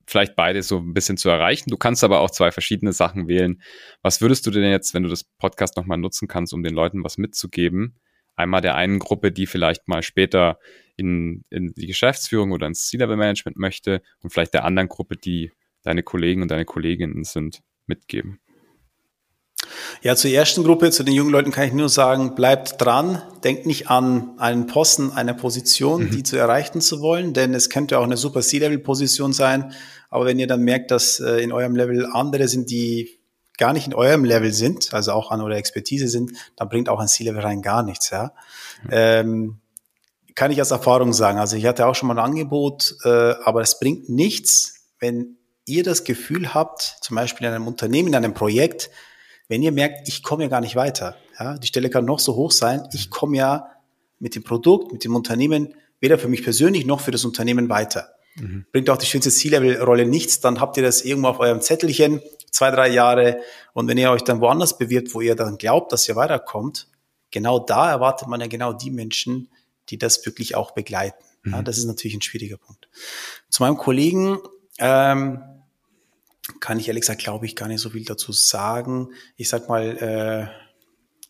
vielleicht beide so ein bisschen zu erreichen. Du kannst aber auch zwei verschiedene Sachen wählen. Was würdest du denn jetzt, wenn du das Podcast nochmal nutzen kannst, um den Leuten was mitzugeben? Einmal der einen Gruppe, die vielleicht mal später in, in die Geschäftsführung oder ins C-Level-Management möchte und vielleicht der anderen Gruppe, die deine Kollegen und deine Kolleginnen sind, mitgeben. Ja, zur ersten Gruppe, zu den jungen Leuten kann ich nur sagen, bleibt dran, denkt nicht an einen Posten, eine Position, mhm. die zu erreichen zu wollen, denn es könnte auch eine super C-Level-Position sein, aber wenn ihr dann merkt, dass äh, in eurem Level andere sind, die gar nicht in eurem Level sind, also auch an eurer Expertise sind, dann bringt auch ein C-Level rein gar nichts, ja. Mhm. Ähm, kann ich aus Erfahrung sagen. Also ich hatte auch schon mal ein Angebot, äh, aber es bringt nichts, wenn ihr das Gefühl habt, zum Beispiel in einem Unternehmen, in einem Projekt, wenn ihr merkt, ich komme ja gar nicht weiter, ja, die Stelle kann noch so hoch sein, ich komme ja mit dem Produkt, mit dem Unternehmen weder für mich persönlich noch für das Unternehmen weiter. Mhm. Bringt auch die schönste C-Level-Rolle nichts, dann habt ihr das irgendwo auf eurem Zettelchen, zwei, drei Jahre. Und wenn ihr euch dann woanders bewirbt, wo ihr dann glaubt, dass ihr weiterkommt, genau da erwartet man ja genau die Menschen, die das wirklich auch begleiten. Mhm. Ja, das ist natürlich ein schwieriger Punkt. Zu meinem Kollegen, ähm, kann ich ehrlich gesagt, glaube ich, gar nicht so viel dazu sagen. Ich sag mal, äh,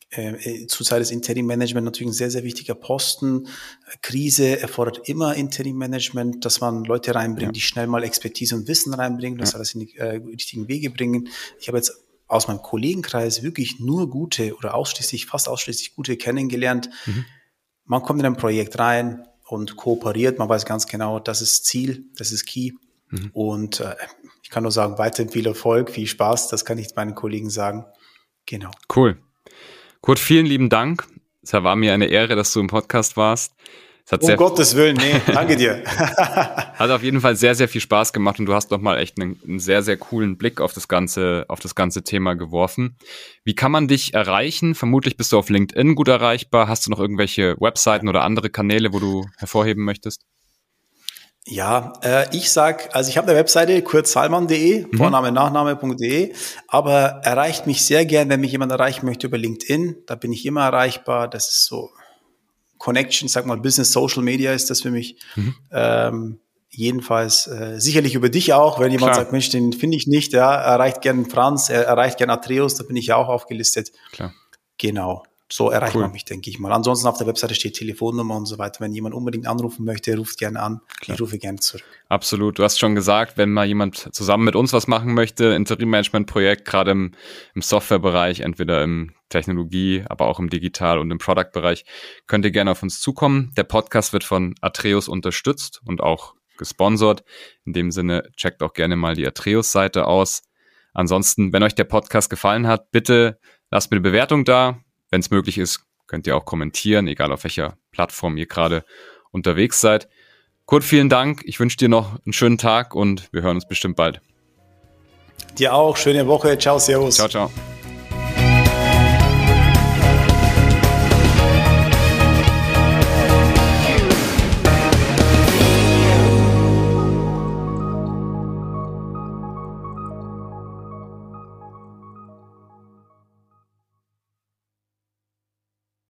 äh, zurzeit ist Interim-Management natürlich ein sehr, sehr wichtiger Posten. Krise erfordert immer Interim-Management, dass man Leute reinbringt, ja. die schnell mal Expertise und Wissen reinbringen, dass ja. alles in die äh, richtigen Wege bringen. Ich habe jetzt aus meinem Kollegenkreis wirklich nur gute oder ausschließlich, fast ausschließlich gute kennengelernt. Mhm. Man kommt in ein Projekt rein und kooperiert, man weiß ganz genau, das ist Ziel, das ist Key. Mhm. Und äh, ich kann nur sagen, weiterhin viel Erfolg, viel Spaß, das kann ich meinen Kollegen sagen. Genau. Cool. Kurt, vielen lieben Dank. Es war mir eine Ehre, dass du im Podcast warst. um Gottes Willen, nee, danke dir. hat auf jeden Fall sehr, sehr viel Spaß gemacht und du hast nochmal echt einen, einen, sehr, sehr coolen Blick auf das ganze, auf das ganze Thema geworfen. Wie kann man dich erreichen? Vermutlich bist du auf LinkedIn gut erreichbar. Hast du noch irgendwelche Webseiten oder andere Kanäle, wo du hervorheben möchtest? Ja, äh, ich sag, also ich habe eine Webseite kurzsalman.de, mhm. Vorname, Nachname.de, aber erreicht mich sehr gern, wenn mich jemand erreichen möchte über LinkedIn. Da bin ich immer erreichbar. Das ist so Connection, sag mal, Business Social Media ist das für mich. Mhm. Ähm, jedenfalls äh, sicherlich über dich auch, wenn jemand Klar. sagt, Mensch, den finde ich nicht, ja, erreicht gern Franz, er erreicht gern Atreus, da bin ich ja auch aufgelistet. Klar. Genau. So erreicht cool. man mich, denke ich mal. Ansonsten auf der Webseite steht Telefonnummer und so weiter. Wenn jemand unbedingt anrufen möchte, ruft gerne an. Klar. Ich rufe gerne zurück. Absolut. Du hast schon gesagt, wenn mal jemand zusammen mit uns was machen möchte, Interim-Management-Projekt, gerade im, im Softwarebereich, entweder im Technologie, aber auch im Digital- und im Product-Bereich, könnt ihr gerne auf uns zukommen. Der Podcast wird von Atreus unterstützt und auch gesponsert. In dem Sinne, checkt auch gerne mal die Atreus-Seite aus. Ansonsten, wenn euch der Podcast gefallen hat, bitte lasst mir eine Bewertung da wenn es möglich ist, könnt ihr auch kommentieren, egal auf welcher Plattform ihr gerade unterwegs seid. Kurt, vielen Dank. Ich wünsche dir noch einen schönen Tag und wir hören uns bestimmt bald. Dir auch. Schöne Woche. Ciao, Servus. Ciao, ciao.